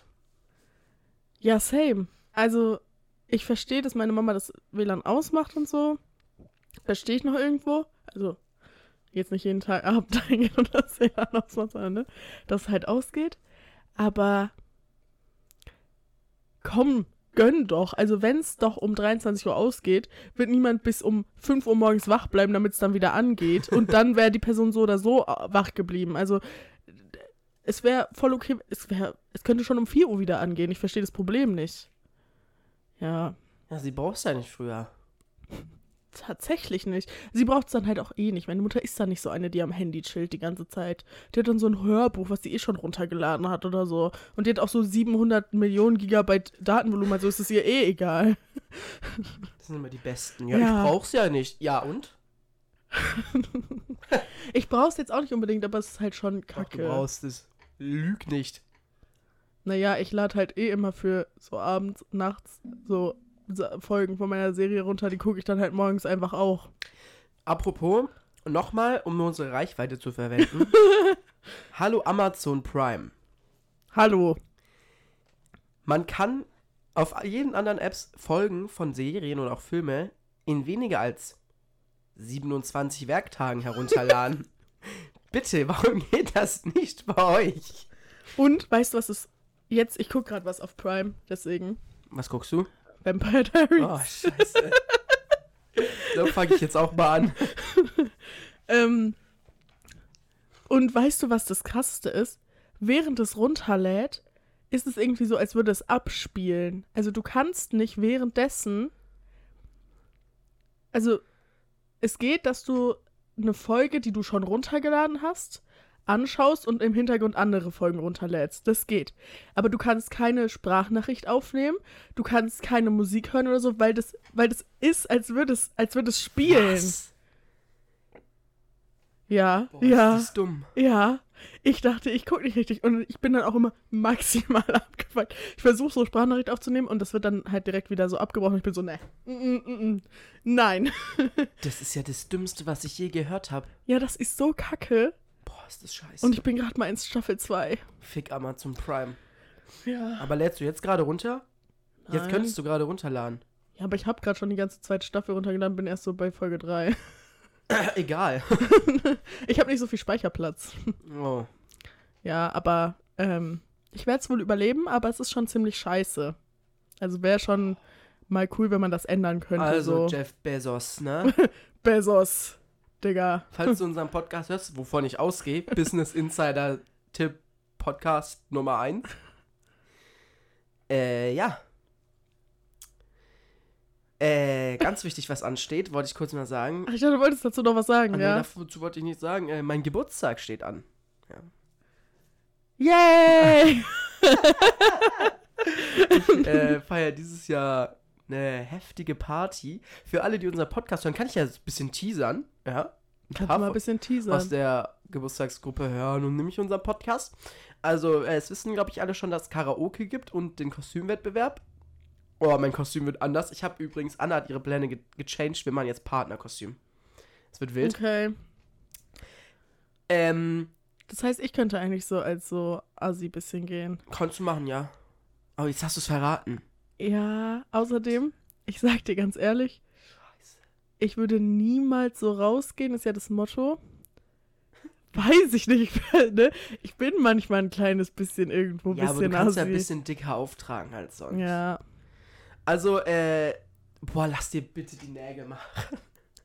[SPEAKER 3] Ja, same. Also, ich verstehe, dass meine Mama das WLAN ausmacht und so. Verstehe ich noch irgendwo. Also, jetzt nicht jeden Tag abends eingehen und das WLAN ausmacht, sondern, ne? Dass es halt ausgeht. Aber komm, gönn doch. Also, wenn es doch um 23 Uhr ausgeht, wird niemand bis um 5 Uhr morgens wach bleiben, damit es dann wieder angeht. Und dann wäre die Person so oder so äh, wach geblieben. Also, es wäre voll okay, es wäre, es könnte schon um 4 Uhr wieder angehen. Ich verstehe das Problem nicht. Ja,
[SPEAKER 2] Ja, sie brauchst ja nicht früher.
[SPEAKER 3] Tatsächlich nicht. Sie braucht es dann halt auch eh nicht. Meine Mutter ist dann nicht so eine, die am Handy chillt die ganze Zeit. Die hat dann so ein Hörbuch, was sie eh schon runtergeladen hat oder so. Und die hat auch so 700 Millionen Gigabyte Datenvolumen, also ist es ihr eh egal.
[SPEAKER 2] Das sind immer die Besten. Ja,
[SPEAKER 3] Ja.
[SPEAKER 2] ich brauch's ja nicht. Ja, und?
[SPEAKER 3] Ich brauch's jetzt auch nicht unbedingt, aber es ist halt schon
[SPEAKER 2] Ach, du
[SPEAKER 3] kacke.
[SPEAKER 2] brauchst es. Lüg nicht.
[SPEAKER 3] Naja, ich lade halt eh immer für so abends, nachts so Folgen von meiner Serie runter, die gucke ich dann halt morgens einfach auch.
[SPEAKER 2] Apropos, nochmal, um unsere Reichweite zu verwenden. Hallo Amazon Prime.
[SPEAKER 3] Hallo.
[SPEAKER 2] Man kann auf jeden anderen Apps Folgen von Serien und auch Filme in weniger als 27 Werktagen herunterladen. Bitte, warum geht das nicht bei euch?
[SPEAKER 3] Und weißt du, was ist jetzt? Ich gucke gerade was auf Prime, deswegen.
[SPEAKER 2] Was guckst du?
[SPEAKER 3] Vampire Diaries.
[SPEAKER 2] Oh, scheiße. so fange ich jetzt auch mal an.
[SPEAKER 3] Ähm, und weißt du, was das krasseste ist? Während es runterlädt, ist es irgendwie so, als würde es abspielen. Also du kannst nicht währenddessen. Also es geht, dass du eine Folge, die du schon runtergeladen hast, anschaust und im Hintergrund andere Folgen runterlädst. Das geht. Aber du kannst keine Sprachnachricht aufnehmen, du kannst keine Musik hören oder so, weil das, weil das ist, als würde es, als würde es spielen.
[SPEAKER 2] Was?
[SPEAKER 3] Ja,
[SPEAKER 2] Boah,
[SPEAKER 3] ja.
[SPEAKER 2] ist das dumm.
[SPEAKER 3] Ja, ich dachte, ich gucke nicht richtig und ich bin dann auch immer maximal abgefuckt. Ich versuche so Sprachnachricht aufzunehmen und das wird dann halt direkt wieder so abgebrochen. Ich bin so, ne, nein.
[SPEAKER 2] Das ist ja das Dümmste, was ich je gehört habe.
[SPEAKER 3] ja, das ist so kacke
[SPEAKER 2] ist das scheiße.
[SPEAKER 3] und ich bin gerade mal in Staffel 2.
[SPEAKER 2] Fick Amazon Prime.
[SPEAKER 3] Ja.
[SPEAKER 2] Aber lädst du jetzt gerade runter? Jetzt
[SPEAKER 3] Nein.
[SPEAKER 2] könntest du gerade runterladen.
[SPEAKER 3] Ja, aber ich habe gerade schon die ganze zweite Staffel runtergeladen, bin erst so bei Folge 3.
[SPEAKER 2] Egal.
[SPEAKER 3] Ich habe nicht so viel Speicherplatz.
[SPEAKER 2] Oh.
[SPEAKER 3] Ja, aber ähm, ich werde es wohl überleben, aber es ist schon ziemlich scheiße. Also wäre schon mal cool, wenn man das ändern könnte.
[SPEAKER 2] Also
[SPEAKER 3] so.
[SPEAKER 2] Jeff Bezos, ne?
[SPEAKER 3] Bezos, Digga.
[SPEAKER 2] Falls du unseren Podcast hörst, wovon ich ausgehe, Business Insider Tipp Podcast Nummer 1. Äh, ja. Äh, ganz wichtig, was ansteht, wollte ich kurz mal sagen.
[SPEAKER 3] Ach, ich dachte, du wolltest dazu noch was sagen,
[SPEAKER 2] nee,
[SPEAKER 3] ja?
[SPEAKER 2] dazu wollte ich nicht sagen. Äh, mein Geburtstag steht an.
[SPEAKER 3] Yay!
[SPEAKER 2] Ich äh, feiere dieses Jahr eine heftige Party. Für alle, die unseren Podcast hören, kann ich ja ein bisschen teasern. Ja.
[SPEAKER 3] Kannst du mal ein bisschen
[SPEAKER 2] aus
[SPEAKER 3] teasern?
[SPEAKER 2] der Geburtstagsgruppe hören und nämlich unseren Podcast. Also, äh, es wissen, glaube ich, alle schon, dass es Karaoke gibt und den Kostümwettbewerb. Oh, mein Kostüm wird anders. Ich habe übrigens, Anna hat ihre Pläne ge gechanged. Wir machen jetzt Partnerkostüm. Es wird wild.
[SPEAKER 3] Okay.
[SPEAKER 2] Ähm,
[SPEAKER 3] Das heißt, ich könnte eigentlich so als so Assi bisschen gehen.
[SPEAKER 2] kannst du machen, ja. Aber jetzt hast du es verraten.
[SPEAKER 3] Ja, außerdem, ich sag dir ganz ehrlich. Ich würde niemals so rausgehen, ist ja das Motto. Weiß ich nicht, ne? Ich bin manchmal ein kleines bisschen irgendwo ein
[SPEAKER 2] Ja, aber du
[SPEAKER 3] bisschen
[SPEAKER 2] kannst ja ein bisschen dicker auftragen als sonst.
[SPEAKER 3] ja,
[SPEAKER 2] Also, äh, boah, lass dir bitte die Nägel machen.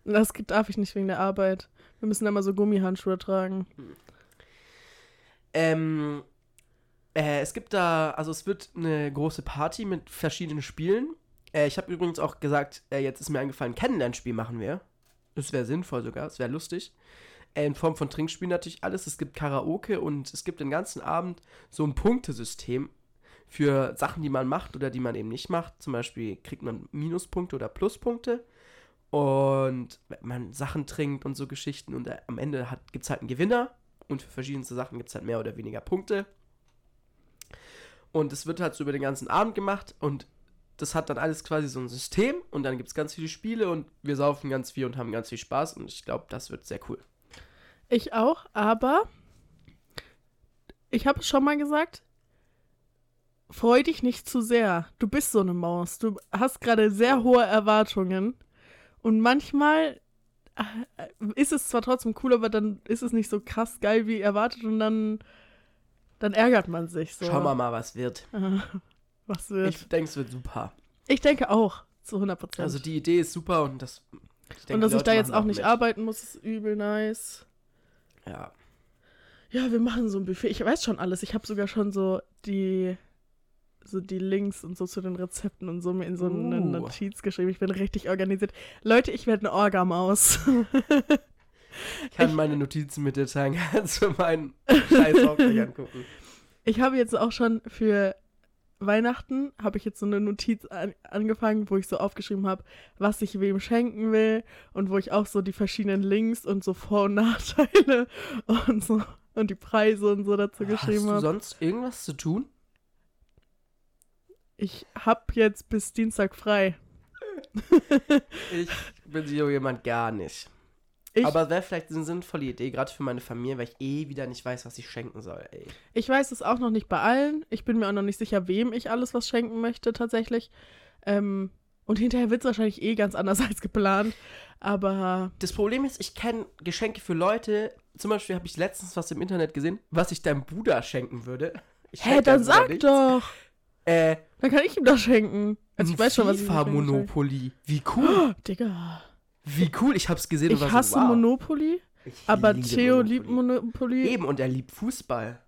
[SPEAKER 3] das darf ich nicht wegen der Arbeit. Wir müssen immer so Gummihandschuhe tragen.
[SPEAKER 2] Ähm, äh, es gibt da, also es wird eine große Party mit verschiedenen Spielen. Äh, ich habe übrigens auch gesagt, äh, jetzt ist mir eingefallen, ein Kennenlernspiel machen wir. Das wäre sinnvoll sogar, das wäre lustig. Äh, in Form von Trinkspielen natürlich alles. Es gibt Karaoke und es gibt den ganzen Abend so ein Punktesystem für Sachen, die man macht oder die man eben nicht macht. Zum Beispiel kriegt man Minuspunkte oder Pluspunkte. Und man Sachen trinkt und so Geschichten und äh, am Ende gibt es halt einen Gewinner und für verschiedenste Sachen gibt es halt mehr oder weniger Punkte. Und es wird halt so über den ganzen Abend gemacht und das hat dann alles quasi so ein System und dann gibt es ganz viele Spiele und wir saufen ganz viel und haben ganz viel Spaß und ich glaube, das wird sehr cool.
[SPEAKER 3] Ich auch, aber ich habe es schon mal gesagt, freu dich nicht zu sehr. Du bist so eine Maus. Du hast gerade sehr hohe Erwartungen und manchmal äh, ist es zwar trotzdem cool, aber dann ist es nicht so krass geil wie erwartet und dann dann ärgert man sich so.
[SPEAKER 2] Schauen wir mal, was wird.
[SPEAKER 3] Was wird.
[SPEAKER 2] Ich denke, es wird super.
[SPEAKER 3] Ich denke auch, zu 100 Prozent.
[SPEAKER 2] Also die Idee ist super und das. Ich denke,
[SPEAKER 3] und dass ich da jetzt auch nicht
[SPEAKER 2] mit.
[SPEAKER 3] arbeiten muss, ist übel nice.
[SPEAKER 2] Ja.
[SPEAKER 3] Ja, wir machen so ein Buffet. Ich weiß schon alles. Ich habe sogar schon so die so die Links und so zu den Rezepten und so mir in so eine
[SPEAKER 2] Uh.
[SPEAKER 3] Notiz geschrieben. Ich bin richtig organisiert. Leute, ich werde eine Orga-Maus.
[SPEAKER 2] Ich kann meine Notizen mit dir teilen, kannst du meinen Scheiß auch angucken.
[SPEAKER 3] Ich habe jetzt auch schon für Weihnachten habe ich jetzt so eine Notiz an, angefangen, wo ich so aufgeschrieben habe, was ich wem schenken will und wo ich auch so die verschiedenen Links und so Vor- und Nachteile und so und die Preise und so dazu
[SPEAKER 2] Hast
[SPEAKER 3] geschrieben
[SPEAKER 2] du
[SPEAKER 3] habe.
[SPEAKER 2] sonst irgendwas zu tun?
[SPEAKER 3] Ich habe jetzt bis Dienstag frei.
[SPEAKER 2] Ich bin so jemand gar nicht.
[SPEAKER 3] Ich,
[SPEAKER 2] Aber wäre vielleicht eine sinnvolle Idee, gerade für meine Familie, weil ich eh wieder nicht weiß, was ich schenken soll, ey.
[SPEAKER 3] ich weiß es auch noch nicht bei allen. Ich bin mir auch noch nicht sicher, wem ich alles was schenken möchte tatsächlich. Ähm, Und hinterher wird es wahrscheinlich eh ganz anders als geplant. Aber
[SPEAKER 2] Das Problem ist, ich kenne Geschenke für Leute. Zum Beispiel habe ich letztens was im Internet gesehen, was ich deinem Bruder schenken würde. Ich
[SPEAKER 3] hä, dann sag
[SPEAKER 2] nichts.
[SPEAKER 3] doch.
[SPEAKER 2] Äh,
[SPEAKER 3] Dann kann ich ihm das schenken. Also ich weiß schon, was ich soll.
[SPEAKER 2] FIFA-Monopoly. Wie cool.
[SPEAKER 3] Digga.
[SPEAKER 2] Wie cool. Ich hab's gesehen und
[SPEAKER 3] Ich
[SPEAKER 2] war
[SPEAKER 3] hasse
[SPEAKER 2] so, wow.
[SPEAKER 3] Monopoly,
[SPEAKER 2] Ich
[SPEAKER 3] aber Theo
[SPEAKER 2] Monopoly.
[SPEAKER 3] liebt Monopoly.
[SPEAKER 2] Eben, und er liebt Fußball.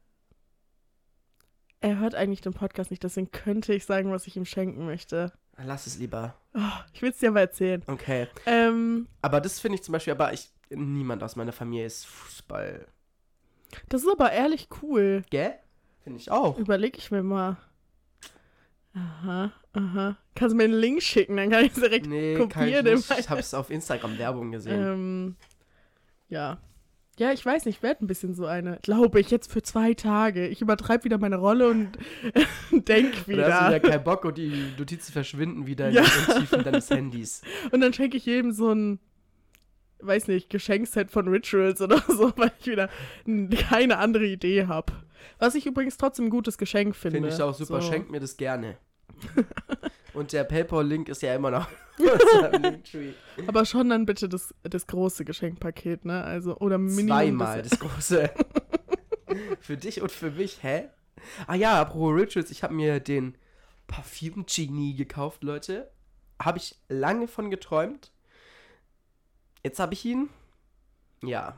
[SPEAKER 3] Er hört eigentlich den Podcast nicht, deswegen könnte ich sagen, was ich ihm schenken möchte.
[SPEAKER 2] Lass es lieber.
[SPEAKER 3] Oh, ich will es dir aber erzählen.
[SPEAKER 2] Okay.
[SPEAKER 3] Ähm,
[SPEAKER 2] Aber das finde ich zum Beispiel, aber ich, niemand aus meiner Familie ist Fußball.
[SPEAKER 3] das ist aber ehrlich cool.
[SPEAKER 2] Gell? Finde ich auch.
[SPEAKER 3] Überleg ich mir mal. Aha, aha. Kannst du mir einen Link schicken, dann kann ich es direkt
[SPEAKER 2] Nee, ich
[SPEAKER 3] kopieren. mein-
[SPEAKER 2] Ich hab's auf Instagram Werbung gesehen.
[SPEAKER 3] Ähm, ja. Ja, ich weiß nicht, ich werde ein bisschen so eine. Glaube ich, jetzt für zwei Tage. Ich übertreibe wieder meine Rolle und denk
[SPEAKER 2] hast du
[SPEAKER 3] wieder.
[SPEAKER 2] wieder keinen Bock und die Notizen verschwinden wieder
[SPEAKER 3] Ja.
[SPEAKER 2] in den Tiefen deines Handys.
[SPEAKER 3] Und dann schenke ich jedem so ein, weiß nicht, Geschenkset von Rituals oder so, weil ich wieder keine andere Idee habe. Was ich übrigens trotzdem ein gutes Geschenk finde.
[SPEAKER 2] Finde ich auch super.
[SPEAKER 3] So.
[SPEAKER 2] Schenkt mir das gerne. und der PayPal-Link ist ja immer noch.
[SPEAKER 3] Aber schon dann bitte das, das große Geschenkpaket, ne? Also, oder Minimum.
[SPEAKER 2] Zweimal
[SPEAKER 3] das-
[SPEAKER 2] das große. für dich und für mich, hä? Ah ja, apropos Rituals, ich habe mir den Parfüm Genie gekauft, Leute. Habe ich lange von geträumt. Jetzt habe ich ihn. Ja.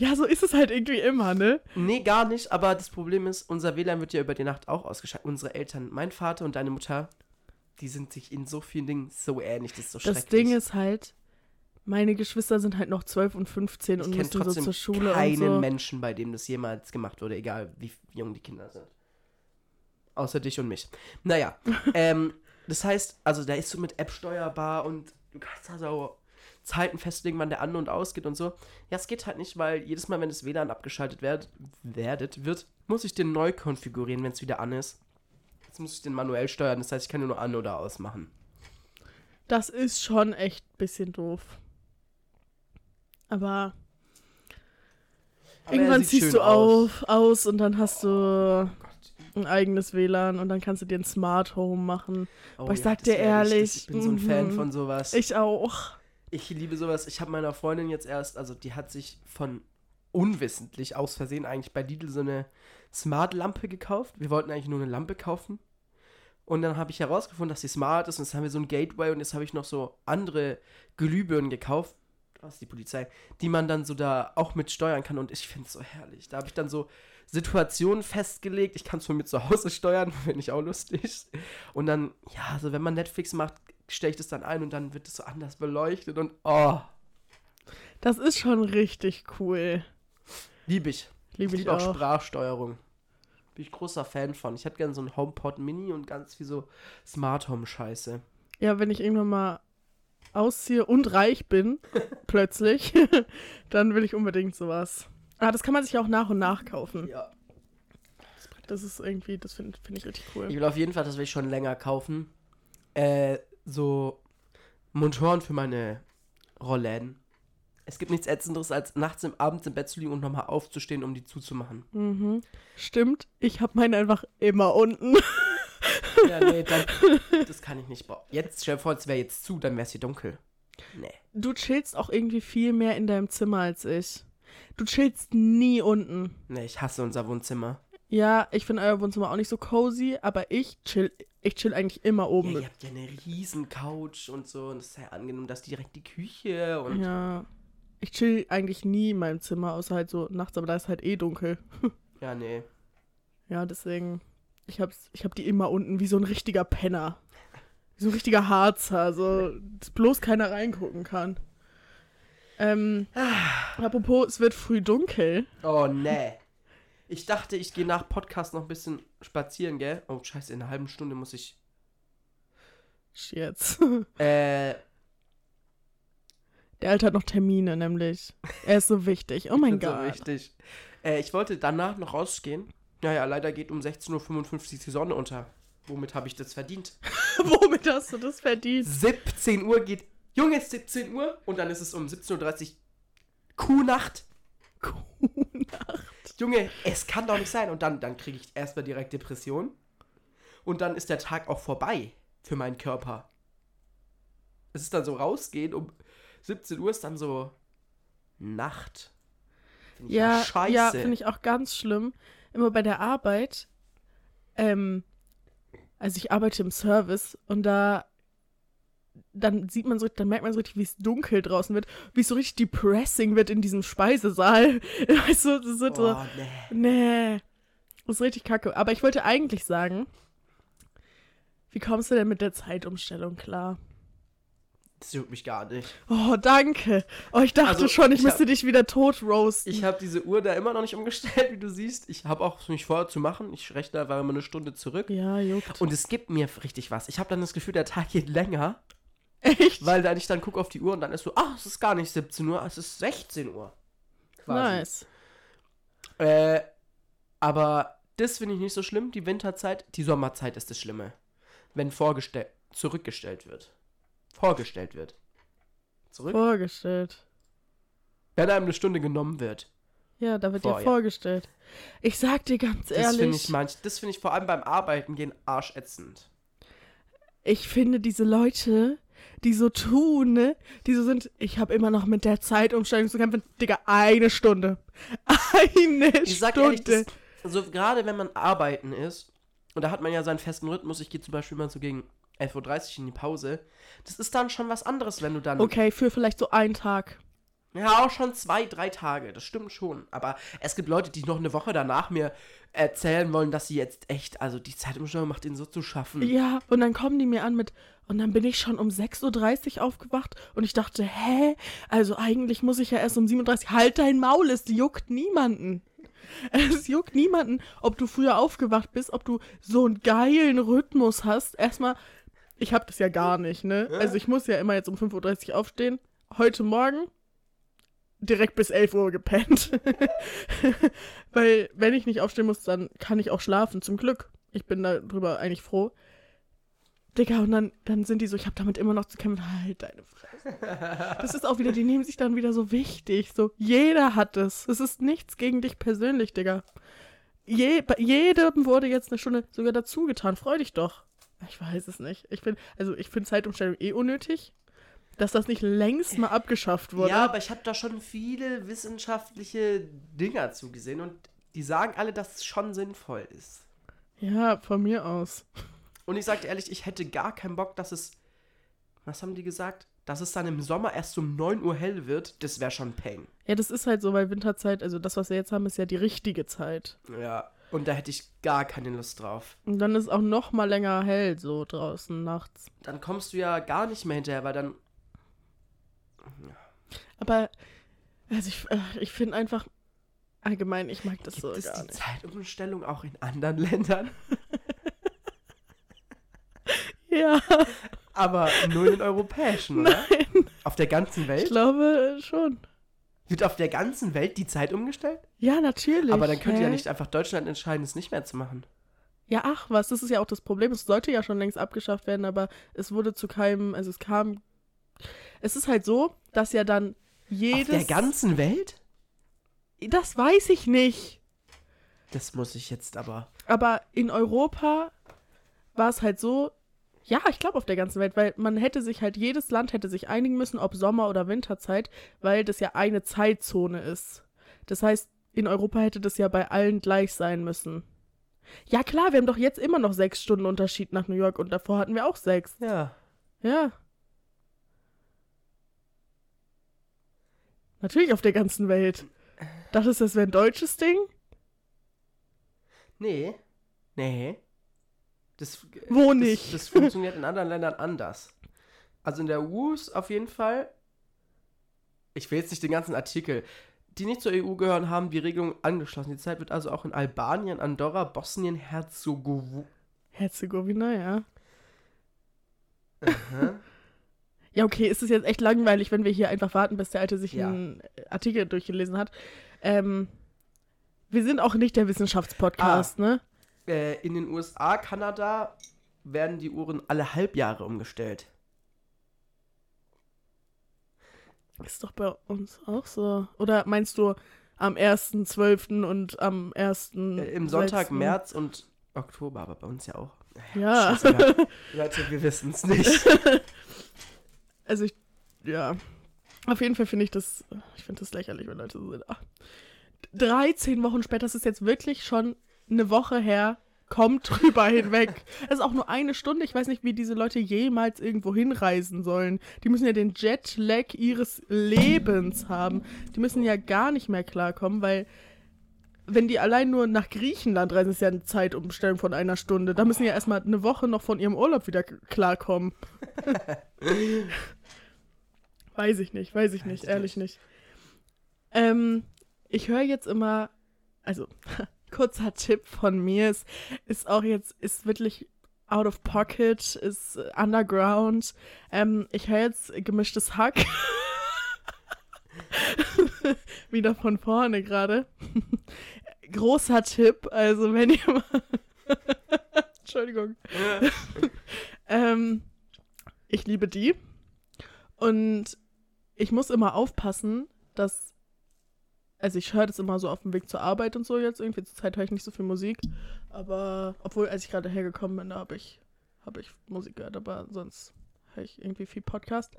[SPEAKER 3] Ja, so ist es halt irgendwie immer, ne?
[SPEAKER 2] Nee, gar nicht, aber das Problem ist, unser WLAN wird ja über die Nacht auch ausgeschaltet. Unsere Eltern, mein Vater und deine Mutter, die sind sich in so vielen Dingen so ähnlich, das ist so
[SPEAKER 3] Das
[SPEAKER 2] schrecklich.
[SPEAKER 3] Ding ist halt, meine Geschwister sind halt noch 12 und 15
[SPEAKER 2] ich
[SPEAKER 3] und müssen so
[SPEAKER 2] trotzdem
[SPEAKER 3] zur Schule
[SPEAKER 2] keinen
[SPEAKER 3] und so.
[SPEAKER 2] Menschen, bei dem das jemals gemacht wurde, egal wie jung die Kinder sind. Außer dich und mich. Naja, ähm, das heißt, also da ist so mit App steuerbar und du kannst da so Zeiten festlegen, wann der an- und ausgeht und so. Ja, es geht halt nicht, weil jedes Mal, wenn das WLAN abgeschaltet werd, werdet, wird, muss ich den neu konfigurieren, wenn es wieder an ist. Jetzt muss ich den manuell steuern, das heißt, ich kann nur an- oder ausmachen.
[SPEAKER 3] Das ist schon echt ein bisschen doof. Aber,
[SPEAKER 2] Aber er
[SPEAKER 3] irgendwann ziehst du
[SPEAKER 2] aus.
[SPEAKER 3] auf, aus und dann hast du
[SPEAKER 2] Oh
[SPEAKER 3] ein eigenes WLAN und dann kannst du dir ein Smart Home machen.
[SPEAKER 2] Oh
[SPEAKER 3] Aber ich sag
[SPEAKER 2] das
[SPEAKER 3] dir ehrlich,
[SPEAKER 2] Ich bin so ein Fan
[SPEAKER 3] mhm.
[SPEAKER 2] von sowas.
[SPEAKER 3] Ich auch.
[SPEAKER 2] Ich liebe sowas. Ich habe meiner Freundin jetzt erst, also die hat sich von unwissentlich aus Versehen eigentlich bei Lidl so eine Smart-Lampe gekauft. Wir wollten eigentlich nur eine Lampe kaufen. Und dann habe ich herausgefunden, dass sie smart ist. Und jetzt haben wir so ein Gateway. Und jetzt habe ich noch so andere Glühbirnen gekauft. Was die Polizei, die man dann so da auch mit steuern kann. Und ich finde es so herrlich. Da habe ich dann so Situationen festgelegt. Ich kann es von mir zu Hause steuern, finde ich auch lustig. Und dann, ja, also wenn man Netflix macht, stelle ich das dann ein und dann wird es so anders beleuchtet. Und oh,
[SPEAKER 3] Das ist schon richtig cool.
[SPEAKER 2] liebe ich.
[SPEAKER 3] Liebe
[SPEAKER 2] Ich
[SPEAKER 3] ich
[SPEAKER 2] liebe auch
[SPEAKER 3] auch.
[SPEAKER 2] Sprachsteuerung. Bin ich großer Fan von. Ich hätte gerne so ein HomePod Mini und ganz viel so Smart Home Scheiße.
[SPEAKER 3] Ja, wenn ich irgendwann mal ausziehe und reich bin, plötzlich, dann will ich unbedingt sowas. Ah, das kann man sich auch nach und nach kaufen.
[SPEAKER 2] Ja.
[SPEAKER 3] Das ist irgendwie, das finde find ich richtig cool.
[SPEAKER 2] Ich will auf jeden Fall, das will ich schon länger kaufen. Äh, so Motoren für meine Rollläden. Es gibt nichts Ätzenderes, als nachts im Abend im Bett zu liegen und nochmal aufzustehen, um die zuzumachen.
[SPEAKER 3] Mhm. Stimmt, ich habe meinen einfach immer unten.
[SPEAKER 2] Ja, nee, dann, das kann ich nicht. Jetzt, stell dir vor, es wäre jetzt zu, dann wäre es hier dunkel. Nee.
[SPEAKER 3] Du chillst auch irgendwie viel mehr in deinem Zimmer als ich. Du chillst nie unten.
[SPEAKER 2] Nee, ich hasse unser Wohnzimmer.
[SPEAKER 3] Ja, ich finde euer Wohnzimmer auch nicht so cozy, aber ich chill, ich chill eigentlich immer oben.
[SPEAKER 2] Ja, ihr habt ja eine riesen Couch und so und es ist ja angenehm, dass direkt die Küche und
[SPEAKER 3] ja. Ich chill eigentlich nie in meinem Zimmer, außer halt so nachts, aber da ist halt eh dunkel.
[SPEAKER 2] ja, nee.
[SPEAKER 3] Ja, deswegen. Ich hab's, ich hab die immer unten wie so ein richtiger Penner. Wie so ein richtiger Harzer, so dass bloß keiner reingucken kann. Ähm, apropos, es wird früh dunkel.
[SPEAKER 2] Oh, nee. Ich dachte, ich gehe nach Podcast noch ein bisschen spazieren, gell? Oh, scheiße, in einer halben Stunde muss ich.
[SPEAKER 3] Jetzt.
[SPEAKER 2] Äh,
[SPEAKER 3] Der Alte hat noch Termine, nämlich. Er ist so wichtig. Oh mein
[SPEAKER 2] bin so
[SPEAKER 3] Gott.
[SPEAKER 2] wichtig. Äh, ich wollte danach noch rausgehen. Naja, leider geht um 16.55 Uhr die Sonne unter. Womit habe ich das verdient?
[SPEAKER 3] Womit hast du das verdient?
[SPEAKER 2] 17 Uhr geht. Junge, es ist 17 Uhr und dann ist es um 17.30 Uhr Kuhnacht.
[SPEAKER 3] Kuhnacht.
[SPEAKER 2] Junge, es kann doch nicht sein. Und dann, dann kriege ich erstmal direkt Depression. Und dann ist der Tag auch vorbei. für meinen Körper. Es ist dann so rausgehen, um 17 Uhr ist dann so Nacht. Find
[SPEAKER 3] Ja,
[SPEAKER 2] scheiße.
[SPEAKER 3] ja, finde ich auch ganz schlimm. Immer bei der Arbeit. Ähm, also ich arbeite im Service und da dann sieht man so, dann merkt man so richtig, wie es dunkel draußen wird, wie es so richtig depressing wird in diesem Speisesaal. Weißt du, das wird so,
[SPEAKER 2] oh, nee.
[SPEAKER 3] nee, das ist richtig kacke. Aber ich wollte eigentlich sagen, wie kommst du denn mit der Zeitumstellung klar?
[SPEAKER 2] Das juckt mich gar nicht.
[SPEAKER 3] Oh, danke. Oh, ich dachte
[SPEAKER 2] Also,
[SPEAKER 3] schon, ich,
[SPEAKER 2] ich
[SPEAKER 3] müsste dich wieder tot roasten.
[SPEAKER 2] Ich habe diese Uhr da immer noch nicht umgestellt, wie du siehst. Ich habe auch nicht vor zu machen. Ich rechne einfach immer eine Stunde zurück.
[SPEAKER 3] ja, juckt.
[SPEAKER 2] Und es gibt mir richtig was. Ich habe dann das Gefühl, der Tag geht länger,
[SPEAKER 3] Echt?
[SPEAKER 2] weil dann ich dann gucke auf die Uhr und dann ist so, ach, es ist gar nicht 17 Uhr, es ist 16 Uhr. Quasi.
[SPEAKER 3] Nice.
[SPEAKER 2] Äh, aber das finde ich nicht so schlimm. Die Winterzeit, die Sommerzeit ist das Schlimme. Wenn vorgestellt, zurückgestellt wird. Vorgestellt wird. Zurück?
[SPEAKER 3] Vorgestellt.
[SPEAKER 2] Wenn einem eine Stunde genommen wird.
[SPEAKER 3] Ja, da wird
[SPEAKER 2] Vor,
[SPEAKER 3] ja vorgestellt. Ich sag dir ganz
[SPEAKER 2] Das finde
[SPEAKER 3] ehrlich,
[SPEAKER 2] ich manch, das finde ich vor allem beim Arbeiten gehen arschätzend.
[SPEAKER 3] ich finde diese Leute, die so tun, ne, die so sind, ich habe immer noch mit der Zeitumstellung zu kämpfen, Digga, eine Stunde. Eine
[SPEAKER 2] Ich sag
[SPEAKER 3] Stunde.
[SPEAKER 2] ehrlich, das, also gerade wenn man arbeiten ist, und da hat man ja seinen festen Rhythmus, ich gehe zum Beispiel mal so gegen 11.30 Uhr in die Pause, das ist dann schon was anderes, wenn du dann.
[SPEAKER 3] okay, für vielleicht so einen Tag.
[SPEAKER 2] Ja, auch schon zwei, drei Tage, das stimmt schon. Aber es gibt Leute, die noch eine Woche danach mir erzählen wollen, dass sie jetzt echt, also die Zeitumstellung macht ihnen so zu schaffen.
[SPEAKER 3] Ja, und dann kommen die mir an mit, und dann bin ich schon um 6.30 Uhr aufgewacht und ich dachte, hä? Also eigentlich muss ich ja erst um 7.30 Uhr. Halt dein Maul, es juckt niemanden. Es juckt niemanden, ob du früher aufgewacht bist, ob du so einen geilen Rhythmus hast. Erstmal, ich hab das ja gar nicht, ne? Also ich muss ja immer jetzt um 5.30 Uhr aufstehen. Heute Morgen direkt bis 11 Uhr gepennt. Weil wenn ich nicht aufstehen muss, dann kann ich auch schlafen, zum Glück. Ich bin darüber eigentlich froh. Digga, und dann, dann sind die so, ich habe damit immer noch zu kämpfen. Halt deine Fresse. Das ist auch wieder, die nehmen sich dann wieder so wichtig. So, jeder hat es. Es ist nichts gegen dich persönlich, Digga. Je, jedem wurde jetzt eine Stunde sogar dazu getan. Freu dich doch. Ich weiß es nicht. Ich finde, also ich finde Zeitumstellung eh unnötig. Dass das nicht längst mal abgeschafft wurde.
[SPEAKER 2] Ja, aber ich habe da schon viele wissenschaftliche Dinger zugesehen und die sagen alle, dass es schon sinnvoll ist.
[SPEAKER 3] ja, von mir aus.
[SPEAKER 2] Und ich sag dir ehrlich, ich hätte gar keinen Bock, dass es. Was haben die gesagt? Dass es dann im Sommer erst um 9 Uhr hell wird, das wäre schon Pain.
[SPEAKER 3] Ja, das ist halt so, weil Winterzeit, also das, was wir jetzt haben, ist ja die richtige Zeit.
[SPEAKER 2] Ja. Und da hätte ich gar keine Lust drauf.
[SPEAKER 3] Und dann ist auch noch mal länger hell so draußen nachts.
[SPEAKER 2] Dann kommst du ja gar nicht mehr hinterher, weil dann.
[SPEAKER 3] Aber also ich, äh, ich finde einfach allgemein, ich mag das
[SPEAKER 2] Gibt
[SPEAKER 3] so
[SPEAKER 2] es
[SPEAKER 3] gar
[SPEAKER 2] die
[SPEAKER 3] nicht.
[SPEAKER 2] Zeitumstellung auch in anderen Ländern?
[SPEAKER 3] Ja,
[SPEAKER 2] Aber nur in den europäischen, oder?
[SPEAKER 3] nein,
[SPEAKER 2] Auf der ganzen
[SPEAKER 3] ich
[SPEAKER 2] Welt?
[SPEAKER 3] glaube schon.
[SPEAKER 2] Wird auf der ganzen Welt die Zeit umgestellt?
[SPEAKER 3] Ja, natürlich.
[SPEAKER 2] Aber dann könnte
[SPEAKER 3] hä?
[SPEAKER 2] ja nicht einfach Deutschland entscheiden, es nicht mehr zu machen.
[SPEAKER 3] Ja, ach was, das ist ja auch das Problem. Es sollte ja schon längst abgeschafft werden, aber es wurde zu keinem, also es kam. Es ist halt so, dass ja dann jedes.
[SPEAKER 2] Auf der ganzen Welt?
[SPEAKER 3] das weiß ich nicht.
[SPEAKER 2] Das muss ich jetzt aber.
[SPEAKER 3] Aber in Europa war es halt so, ja, ich glaube auf der ganzen Welt, weil man hätte sich halt, jedes Land hätte sich einigen müssen, ob Sommer- oder Winterzeit, weil das ja eine Zeitzone ist. Das heißt, in Europa hätte das ja bei allen gleich sein müssen. Ja klar, wir haben doch jetzt immer noch sechs Stunden Unterschied nach New York und davor hatten wir auch sechs.
[SPEAKER 2] Ja.
[SPEAKER 3] Ja. Natürlich auf der ganzen Welt. Dachtest du, das wäre ein deutsches Ding?
[SPEAKER 2] Nee. Nee. Das,
[SPEAKER 3] Wo
[SPEAKER 2] das,
[SPEAKER 3] nicht?
[SPEAKER 2] Das funktioniert in anderen Ländern anders. Also in der EU ist auf jeden Fall. Ich will jetzt nicht den ganzen Artikel. Die nicht zur EU gehören, haben die Regelung angeschlossen. Die Zeit wird also auch in Albanien, Andorra, Bosnien, Herzegowina.
[SPEAKER 3] Herzegowina, ja. Ja, okay, ist es jetzt echt langweilig, wenn wir hier einfach warten, bis der Alte sich
[SPEAKER 2] Ja.
[SPEAKER 3] einen Artikel durchgelesen hat. Ähm, wir sind auch nicht der Wissenschaftspodcast, ne?
[SPEAKER 2] Äh, in den USA, Kanada werden die Uhren alle Halbjahre umgestellt.
[SPEAKER 3] Ist doch bei uns auch so. Oder meinst du am 1.12. und am 1.
[SPEAKER 2] Äh, Im Sonntag,
[SPEAKER 3] 6.?
[SPEAKER 2] März und Oktober, aber bei uns ja auch.
[SPEAKER 3] Ja.
[SPEAKER 2] Scheißegal. Leute, wir wissen es nicht.
[SPEAKER 3] Also ich, ja. Auf jeden Fall finde ich das, ich finde das lächerlich, wenn Leute so sind. Ach, 13 Wochen später, das ist jetzt wirklich schon eine Woche her, kommt drüber hinweg. Es ist auch nur eine Stunde. Ich weiß nicht, wie diese Leute jemals irgendwo hinreisen sollen. Die müssen ja den Jetlag ihres Lebens haben. Die müssen ja gar nicht mehr klarkommen, weil wenn die allein nur nach Griechenland reisen, ist ja eine Zeitumstellung von einer Stunde. Da müssen ja erstmal eine Woche noch von ihrem Urlaub wieder klarkommen. weiß ich nicht, weiß ich nicht,
[SPEAKER 2] Weiß
[SPEAKER 3] ehrlich nicht. Ähm, ich höre jetzt immer, also kurzer Tipp von mir, ist, ist auch jetzt, ist wirklich out of pocket, ist underground. Ähm, ich höre jetzt gemischtes Hack. Wieder von vorne gerade. Großer Tipp, also wenn ihr mal. Entschuldigung. ähm, ich liebe die. Und ich muss immer aufpassen, dass. Also ich höre das immer so auf dem Weg zur Arbeit und so jetzt. Irgendwie zur Zeit höre ich nicht so viel Musik. Aber obwohl, als ich gerade hergekommen bin, da habe ich, hab ich Musik gehört. Aber sonst höre ich irgendwie viel Podcast.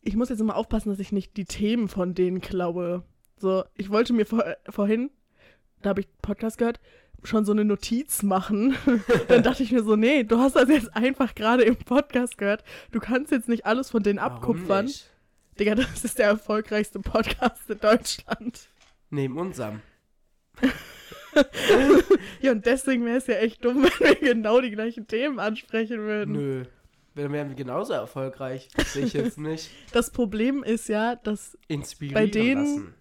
[SPEAKER 3] Ich muss jetzt immer aufpassen, dass ich nicht die Themen von denen klaue. So, ich wollte mir vor, vorhin, da habe ich Podcast gehört, schon so eine Notiz machen. Dann dachte ich mir so, nee, du hast das jetzt einfach gerade im Podcast gehört. Du kannst jetzt nicht alles von denen
[SPEAKER 2] Warum
[SPEAKER 3] abkupfern.
[SPEAKER 2] nicht?
[SPEAKER 3] Digga, das ist der erfolgreichste Podcast in Deutschland.
[SPEAKER 2] Neben unserem.
[SPEAKER 3] Ja, und deswegen wäre es ja echt dumm, wenn wir genau die gleichen Themen ansprechen würden.
[SPEAKER 2] Nö. Dann wären wir genauso erfolgreich. Sehe ich jetzt nicht.
[SPEAKER 3] Das Problem ist ja, dass
[SPEAKER 2] Inspirieren
[SPEAKER 3] Bei denen-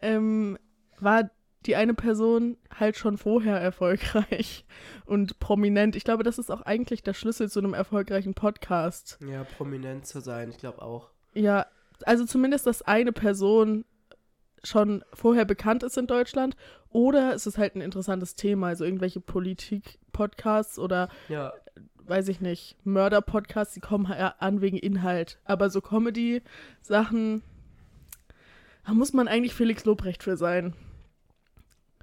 [SPEAKER 3] ähm, war die eine Person halt schon vorher erfolgreich und prominent. Ich glaube, das ist auch eigentlich der Schlüssel zu einem erfolgreichen Podcast.
[SPEAKER 2] Ja, prominent zu sein, ich glaube auch.
[SPEAKER 3] Ja, also zumindest, dass eine Person schon vorher bekannt ist in Deutschland oder es ist halt ein interessantes Thema, also irgendwelche Politik-Podcasts oder
[SPEAKER 2] Ja,
[SPEAKER 3] weiß ich nicht, Mörder-Podcasts, die kommen ja an wegen Inhalt. Aber so Comedy-Sachen, da muss man eigentlich Felix Lobrecht für sein.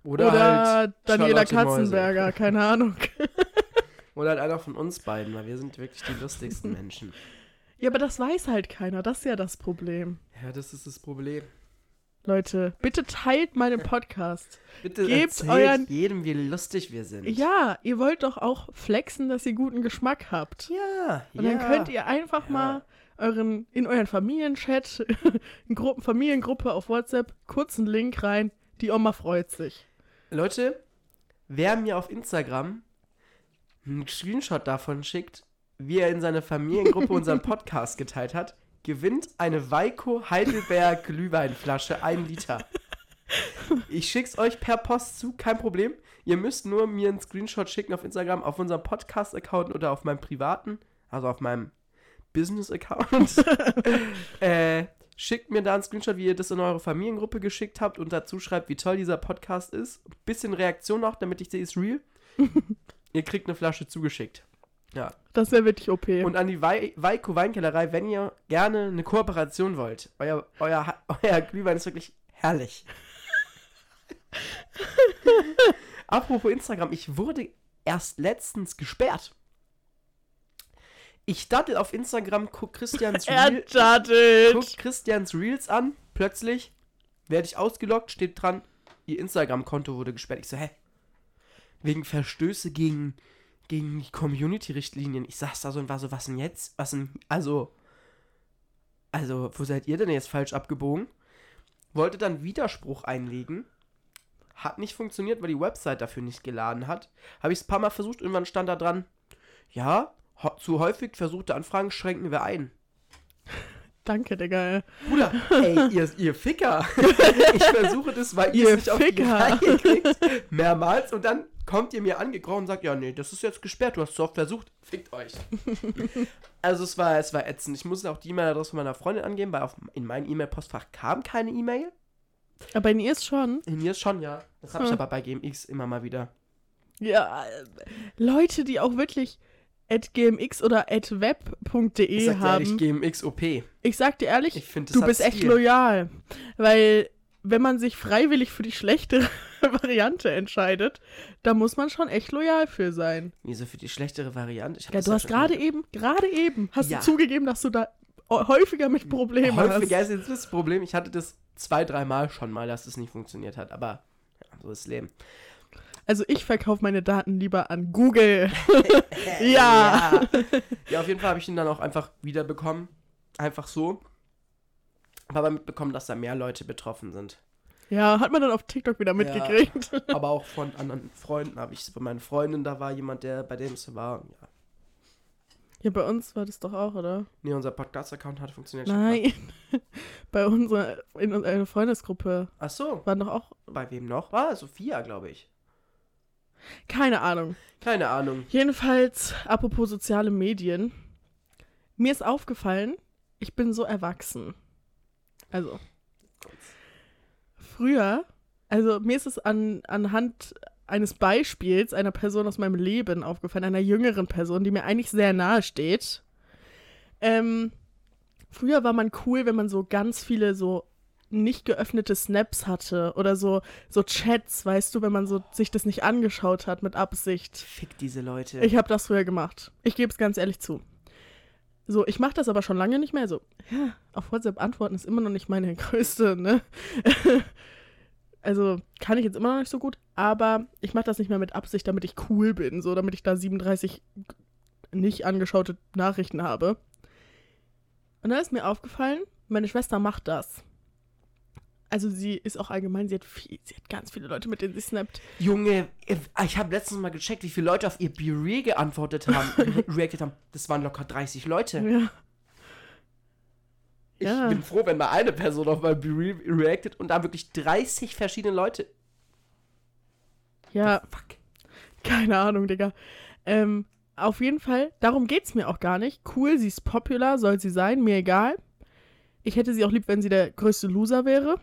[SPEAKER 2] Oder,
[SPEAKER 3] Oder,
[SPEAKER 2] halt
[SPEAKER 3] Daniela. Katzenberger, keine Ahnung.
[SPEAKER 2] Oder halt einer von uns beiden, weil wir sind wirklich die lustigsten Menschen.
[SPEAKER 3] Ja, aber das weiß halt keiner. Das ist ja das Problem.
[SPEAKER 2] Ja, das ist das Problem.
[SPEAKER 3] Leute, bitte teilt meinen Podcast.
[SPEAKER 2] Bitte
[SPEAKER 3] Gebt euren-
[SPEAKER 2] jedem, wie lustig wir sind.
[SPEAKER 3] Ja, ihr wollt doch auch flexen, dass ihr guten Geschmack habt.
[SPEAKER 2] Ja,
[SPEAKER 3] Und
[SPEAKER 2] ja.
[SPEAKER 3] dann könnt ihr einfach
[SPEAKER 2] Ja.
[SPEAKER 3] mal euren, in euren Familienchat, in Gruppen, Familiengruppe auf WhatsApp, kurzen Link rein. Die Oma freut sich.
[SPEAKER 2] Leute, wer mir auf Instagram einen Screenshot davon schickt, wie er in seine Familiengruppe unseren Podcast geteilt hat, gewinnt eine Weiko Heidelberg Glühweinflasche, ein Liter. Ich schick's euch per Post zu, kein Problem. Ihr müsst nur mir einen Screenshot schicken auf Instagram, auf unserem Podcast-Account oder auf meinem privaten, also auf meinem Business-Account. äh, schickt mir da einen Screenshot, wie ihr das in eure Familiengruppe geschickt habt und dazu schreibt, wie toll dieser Podcast ist. Bisschen Reaktion noch, damit ich sehe, ist real. ihr kriegt eine Flasche zugeschickt. Ja.
[SPEAKER 3] Das wäre wirklich OP.
[SPEAKER 2] Und an die Wei Weiko Weinkellerei, wenn ihr gerne eine Kooperation wollt. Euer, euer, euer Glühwein ist wirklich herrlich. Apropos Instagram, ich wurde erst letztens gesperrt. Ich daddel auf Instagram, guck Christians, Reel, guck. Christians Reels an, plötzlich werde ich ausgelockt, steht dran, ihr Instagram-Konto wurde gesperrt. Ich so, hä? Wegen Verstöße gegen, gegen die Community-Richtlinien. Ich saß da so und war so, was denn jetzt? Was denn, also, also, wo seid ihr denn jetzt falsch abgebogen? Wollte dann Widerspruch einlegen. Hat nicht funktioniert, weil die Website dafür nicht geladen hat. Habe ich es ein paar Mal versucht, irgendwann stand da dran, ja, zu häufig versuchte Anfragen schränken wir ein.
[SPEAKER 3] Danke, Digga.
[SPEAKER 2] Bruder, ey, ihr, ihr Ficker. Ich versuche das, weil ihr
[SPEAKER 3] Ihr
[SPEAKER 2] es nicht auf die. Reihe kriegt, mehrmals und dann kommt ihr mir angekrochen und sagt, ja, nee, das ist jetzt gesperrt, du hast es oft versucht, fickt euch. also es war, es war ätzend. Ich musste auch die E-Mail-Adresse von meiner Freundin angeben, weil auf, in mein E-Mail-Postfach kam keine E-Mail.
[SPEAKER 3] Aber in ihr ist schon.
[SPEAKER 2] In mir ist schon, ja. Das habe ich
[SPEAKER 3] Hm.
[SPEAKER 2] aber bei GMX immer mal wieder.
[SPEAKER 3] Ja, Leute, die auch wirklich at gmx oder at
[SPEAKER 2] Ich
[SPEAKER 3] web.de
[SPEAKER 2] sag dir ehrlich,
[SPEAKER 3] haben.
[SPEAKER 2] GMX OP.
[SPEAKER 3] Ich sag dir ehrlich,
[SPEAKER 2] Ich das
[SPEAKER 3] du bist echt
[SPEAKER 2] Stil.
[SPEAKER 3] loyal. Weil, wenn man sich freiwillig für die schlechtere Variante entscheidet, da muss man schon echt loyal für sein.
[SPEAKER 2] Wieso für die schlechtere Variante? Ich
[SPEAKER 3] Ja,
[SPEAKER 2] das
[SPEAKER 3] du hast
[SPEAKER 2] schon
[SPEAKER 3] gerade eben, gerade eben, hast
[SPEAKER 2] Ja.
[SPEAKER 3] du zugegeben, dass du da häufiger mit Problemen
[SPEAKER 2] Häufiger
[SPEAKER 3] hast.
[SPEAKER 2] ist jetzt das Problem. Ich hatte das zwei, dreimal schon mal, dass es nicht funktioniert hat. Aber ja, so ist das Leben.
[SPEAKER 3] Also ich verkaufe meine Daten lieber an Google. ja.
[SPEAKER 2] Ja. Ja, auf jeden Fall habe ich ihn dann auch einfach wiederbekommen. Einfach so. Aber mitbekommen, dass da mehr Leute betroffen sind.
[SPEAKER 3] Ja, hat man dann auf TikTok wieder mitgekriegt.
[SPEAKER 2] Aber auch von anderen Freunden habe ich es. Bei meinen Freunden, da war jemand, der bei dem es war. Ja.
[SPEAKER 3] Ja, bei uns war das doch auch, oder?
[SPEAKER 2] Nee, unser Podcast-Account hat funktioniert. schon.
[SPEAKER 3] Nein. bei unserer, in unserer Freundesgruppe
[SPEAKER 2] Ach so.
[SPEAKER 3] waren doch auch,
[SPEAKER 2] Bei wem noch? War Sophia, glaube ich.
[SPEAKER 3] Keine Ahnung.
[SPEAKER 2] Keine Ahnung.
[SPEAKER 3] Jedenfalls, apropos soziale Medien. Mir ist aufgefallen, ich bin so erwachsen. Also, früher, also mir ist es an, anhand eines Beispiels einer Person aus meinem Leben aufgefallen, einer jüngeren Person, die mir eigentlich sehr nahe steht. Ähm, früher war man cool, wenn man so ganz viele so nicht geöffnete Snaps hatte oder so, so Chats, weißt du, wenn man so sich das nicht angeschaut hat mit Absicht.
[SPEAKER 2] Fick diese Leute.
[SPEAKER 3] Ich habe das früher gemacht. Ich gebe es ganz ehrlich zu. So, ich mache das aber schon lange nicht mehr. So, ja, auf WhatsApp antworten ist immer noch nicht meine größte, ne? also kann ich jetzt immer noch nicht so gut, aber ich mache das nicht mehr mit Absicht, damit ich cool bin, so damit ich da 37 nicht angeschaute Nachrichten habe. Und dann ist mir aufgefallen, meine Schwester macht das. Also sie ist auch allgemein, sie hat, viel, sie hat ganz viele Leute, mit denen sie snappt.
[SPEAKER 2] Junge, ich habe letztens mal gecheckt, wie viele Leute auf ihr Be-Re geantwortet haben, re- reacted haben. Das waren locker 30 Leute.
[SPEAKER 3] Ja.
[SPEAKER 2] Ich
[SPEAKER 3] Ja.
[SPEAKER 2] bin froh, wenn mal eine Person auf mein Be-Re reacted und da wirklich 30 verschiedene Leute.
[SPEAKER 3] Ja,
[SPEAKER 2] Fuck.
[SPEAKER 3] Keine Ahnung, Digga. Ähm, auf jeden Fall, darum geht's mir auch gar nicht. Cool, sie ist popular, soll sie sein, mir egal. Ich hätte sie auch lieb, wenn sie der größte Loser wäre.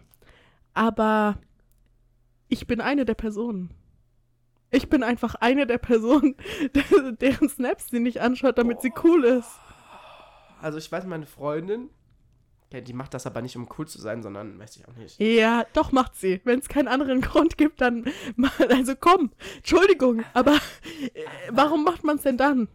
[SPEAKER 3] Aber ich bin eine der Personen. Ich bin einfach eine der Personen, deren Snaps sie nicht anschaut, damit sie cool ist.
[SPEAKER 2] Also ich weiß, meine Freundin, die macht das aber nicht, um cool zu sein, sondern weiß ich auch nicht.
[SPEAKER 3] Ja, doch macht sie. Wenn es keinen anderen Grund gibt, dann also komm, Entschuldigung, aber äh, warum macht man es denn dann?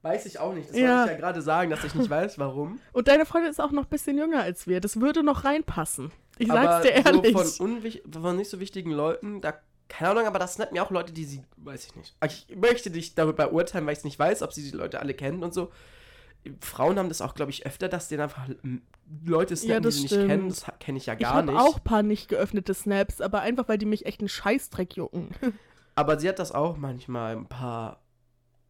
[SPEAKER 2] Weiß ich auch nicht. Das
[SPEAKER 3] Ja.
[SPEAKER 2] wollte ich ja gerade sagen, dass ich nicht weiß, warum.
[SPEAKER 3] Und deine Freundin ist auch noch ein bisschen jünger als wir. Das würde noch reinpassen. Ich sag's
[SPEAKER 2] aber
[SPEAKER 3] dir ehrlich.
[SPEAKER 2] So von, von nicht so wichtigen Leuten, da, keine Ahnung, aber das snappen mir auch Leute, die sie, weiß ich nicht. Ich möchte dich darüber urteilen, weil ich nicht weiß, ob sie die Leute alle kennen und so. Frauen haben das auch, glaube ich, öfter, dass denen einfach Leute snappen,
[SPEAKER 3] Ja,
[SPEAKER 2] die sie nicht
[SPEAKER 3] stimmt.
[SPEAKER 2] kennen. Das kenne ich ja
[SPEAKER 3] ich
[SPEAKER 2] gar
[SPEAKER 3] habe
[SPEAKER 2] nicht.
[SPEAKER 3] auch ein paar nicht geöffnete Snaps, aber einfach, weil die mich echt einen Scheißdreck jucken.
[SPEAKER 2] Aber sie hat das auch manchmal ein paar.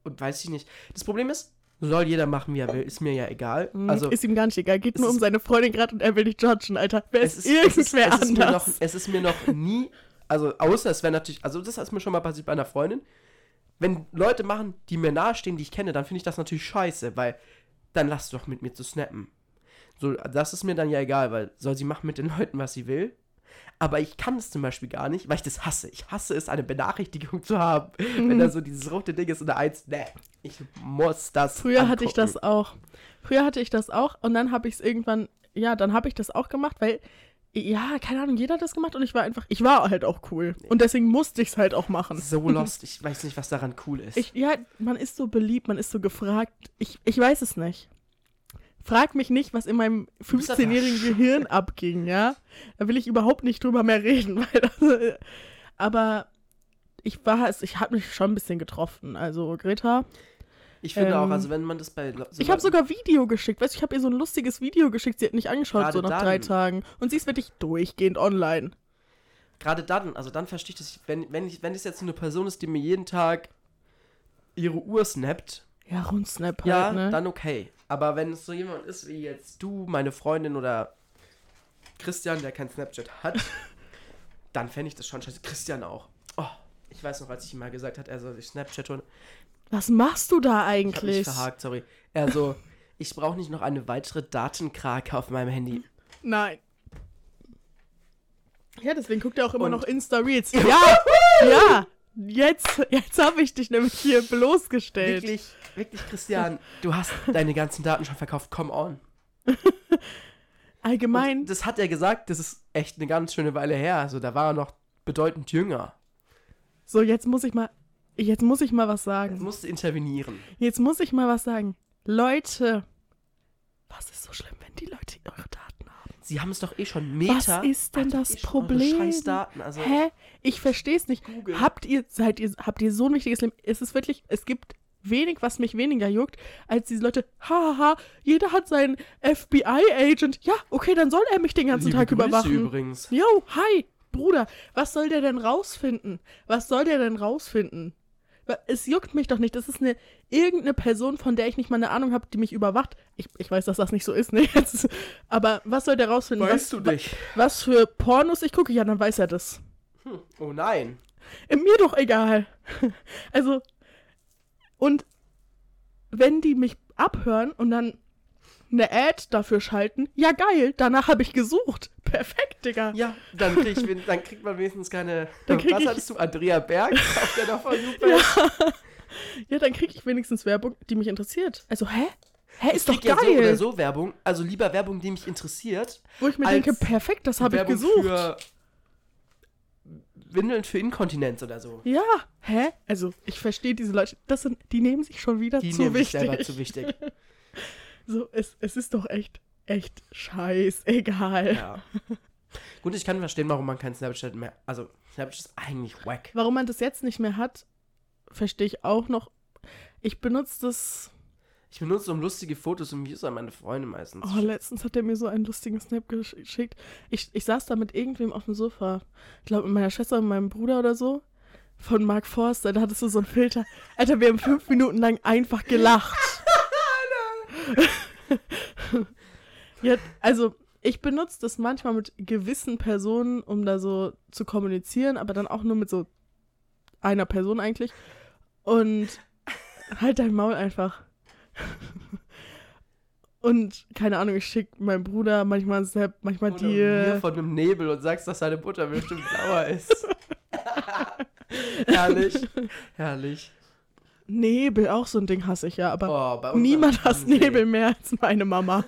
[SPEAKER 2] Und weiß ich nicht. Das Problem ist, soll jeder machen, wie er will. Ist mir ja egal. Also,
[SPEAKER 3] ist ihm gar nicht egal. Geht nur um
[SPEAKER 2] ist-
[SPEAKER 3] seine Freundin gerade und er will dich judgen, Alter. Wer
[SPEAKER 2] es
[SPEAKER 3] ist,
[SPEAKER 2] ist, es ist,
[SPEAKER 3] irgendwer
[SPEAKER 2] es ist mir noch,
[SPEAKER 3] anders?
[SPEAKER 2] es ist mir noch nie, also außer es wäre natürlich, also das ist mir schon mal passiert bei einer Freundin. Wenn Leute machen, die mir nahestehen, die ich kenne, dann finde ich das natürlich scheiße, weil dann lass doch mit mir zu snappen. So, das ist mir dann ja egal, weil soll sie machen mit den Leuten, was sie will. Aber ich kann es zum Beispiel gar nicht, weil ich das hasse. Ich hasse es, eine Benachrichtigung zu haben. Wenn da so dieses rote Ding ist und da eins, ne, ich muss das.
[SPEAKER 3] Früher hatte ich
[SPEAKER 2] angucken.
[SPEAKER 3] das auch. Früher hatte ich das auch und dann habe ich es irgendwann, ja, dann habe ich das auch gemacht, weil, ja, keine Ahnung, jeder hat das gemacht und ich war einfach, ich war halt auch cool. Und deswegen musste ich es halt auch machen.
[SPEAKER 2] So lost, ich weiß nicht, was daran cool ist.
[SPEAKER 3] Ich, ja, man ist so beliebt, man ist so gefragt. Ich, ich weiß es nicht. Frag mich nicht, was in meinem
[SPEAKER 2] bist einfach
[SPEAKER 3] 15-jährigen
[SPEAKER 2] scheiße.
[SPEAKER 3] Gehirn abging, ja? Da will ich überhaupt nicht drüber mehr reden. Weil das, äh, aber ich war es, ich habe mich schon ein bisschen getroffen. Also, Greta.
[SPEAKER 2] Ich finde auch,
[SPEAKER 3] Ähm,
[SPEAKER 2] also wenn man das bei. So
[SPEAKER 3] Ich habe sogar Video geschickt. Weißt du, ich habe ihr so ein lustiges Video geschickt. Sie hat nicht angeschaut, so nach drei
[SPEAKER 2] dann.
[SPEAKER 3] Tagen. Und sie ist wirklich durchgehend online.
[SPEAKER 2] Gerade dann, also dann verstehe ich das. Wenn, wenn, ich, wenn es jetzt eine Person ist, die mir jeden Tag ihre Uhr snappt,
[SPEAKER 3] Ja, Rundsnap halt,
[SPEAKER 2] ja,
[SPEAKER 3] ne?
[SPEAKER 2] dann okay. Aber wenn es so jemand ist wie jetzt du, meine Freundin oder Christian, der kein Snapchat hat, dann fände ich das schon scheiße. Christian auch. Oh, ich weiß noch, als ich ihm mal gesagt hat, er soll sich Snapchat holen.
[SPEAKER 3] Was machst du da
[SPEAKER 2] Ich habe mich
[SPEAKER 3] eigentlich?
[SPEAKER 2] verhakt, sorry. Er so, ich brauche nicht noch eine weitere Datenkrake auf meinem Handy.
[SPEAKER 3] Nein. Ja, deswegen guckt er auch immer
[SPEAKER 2] Und-
[SPEAKER 3] noch Insta-Reels. Ja, ja. Jetzt, jetzt habe ich dich nämlich hier bloßgestellt.
[SPEAKER 2] Wirklich, wirklich, Christian, du hast deine ganzen Daten schon verkauft. Come on.
[SPEAKER 3] Allgemein,
[SPEAKER 2] Und das hat er gesagt, das ist echt eine ganz schöne Weile her. Also da war er noch bedeutend jünger.
[SPEAKER 3] So, jetzt muss ich mal, jetzt muss ich mal was
[SPEAKER 2] Jetzt
[SPEAKER 3] sagen.
[SPEAKER 2] musst du intervenieren.
[SPEAKER 3] Jetzt muss ich mal was sagen. Leute, was ist so schlimm, wenn die Leute eure Daten?
[SPEAKER 2] Sie haben es doch eh schon Meter.
[SPEAKER 3] Was ist denn das
[SPEAKER 2] eh
[SPEAKER 3] Problem?
[SPEAKER 2] Also,
[SPEAKER 3] Hä? Ich verstehe es nicht.
[SPEAKER 2] Google.
[SPEAKER 3] Habt ihr, seid ihr, habt ihr so ein wichtiges Leben? Es ist wirklich, es gibt wenig, was mich weniger juckt, als diese Leute, haha, jeder hat seinen FBI-Agent. Ja, okay, dann soll er mich den ganzen
[SPEAKER 2] Liebe
[SPEAKER 3] Tag
[SPEAKER 2] Grüße
[SPEAKER 3] überwachen.
[SPEAKER 2] übrigens.
[SPEAKER 3] Yo, hi, Bruder, was soll der denn rausfinden? Was soll der denn rausfinden? Es juckt mich doch nicht. Das ist eine irgendeine Person, von der ich nicht mal eine Ahnung habe, die mich überwacht. Ich, ich weiß, dass das nicht so ist, ne? Jetzt, aber was soll der rausfinden?
[SPEAKER 2] Weißt
[SPEAKER 3] was,
[SPEAKER 2] du
[SPEAKER 3] wa- Was für Pornos ich gucke? Ja, dann weiß er das.
[SPEAKER 2] Hm. Oh nein.
[SPEAKER 3] Äh, Mir doch egal. Also, und wenn die mich abhören und dann eine Ad dafür schalten, ja geil, danach habe ich gesucht. Perfekt, Digga.
[SPEAKER 2] Ja, dann, krieg ich, dann kriegt man wenigstens keine.
[SPEAKER 3] Dann krieg
[SPEAKER 2] was
[SPEAKER 3] ich-
[SPEAKER 2] hattest du? Andrea Berg auf der Jupiter?
[SPEAKER 3] Ja. ja, dann kriege ich wenigstens Werbung, die mich interessiert. Also, hä? Hä, ist doch
[SPEAKER 2] krieg ja so oder
[SPEAKER 3] geil.
[SPEAKER 2] so Werbung. Also lieber Werbung, die mich interessiert.
[SPEAKER 3] Wo ich mir denke, perfekt, das habe ich
[SPEAKER 2] Werbung
[SPEAKER 3] gesucht.
[SPEAKER 2] Für Windeln für Inkontinenz oder so.
[SPEAKER 3] Ja, hä? Also, ich verstehe diese Leute. Das sind, die nehmen sich schon wieder
[SPEAKER 2] Die
[SPEAKER 3] zu
[SPEAKER 2] nehmen sich selber zu wichtig.
[SPEAKER 3] So, es, es ist doch echt, echt scheißegal.
[SPEAKER 2] Ja. Gut, ich kann verstehen, warum man kein Snapchat mehr. Also, Snapchat ist eigentlich wack.
[SPEAKER 3] Warum man das jetzt nicht mehr hat, verstehe ich auch noch. Ich benutze das.
[SPEAKER 2] Ich benutze um lustige Fotos und Videos an meine Freunde meistens.
[SPEAKER 3] Oh, letztens hat er mir so einen lustigen Snap gesch- geschickt. Ich, ich saß da mit irgendwem auf dem Sofa. Ich glaube, mit meiner Schwester und meinem Bruder oder so. Von Mark Forster. Da hattest du so einen Filter. Alter, wir haben fünf Minuten lang einfach gelacht. ja, also, ich benutze das manchmal mit gewissen Personen, um da so zu kommunizieren, aber dann auch nur mit so einer Person eigentlich. Und halt dein Maul einfach. Und keine Ahnung, ich schicke meinem Bruder manchmal einen Snap, manchmal
[SPEAKER 2] Oder mir
[SPEAKER 3] dir.
[SPEAKER 2] von einem Nebel und sagst, dass deine Butter bestimmt blauer ist. herrlich. Herrlich.
[SPEAKER 3] Nebel, auch so ein Ding hasse ich ja, aber
[SPEAKER 2] Oh,
[SPEAKER 3] niemand hasst. Nebel mehr als meine Mama.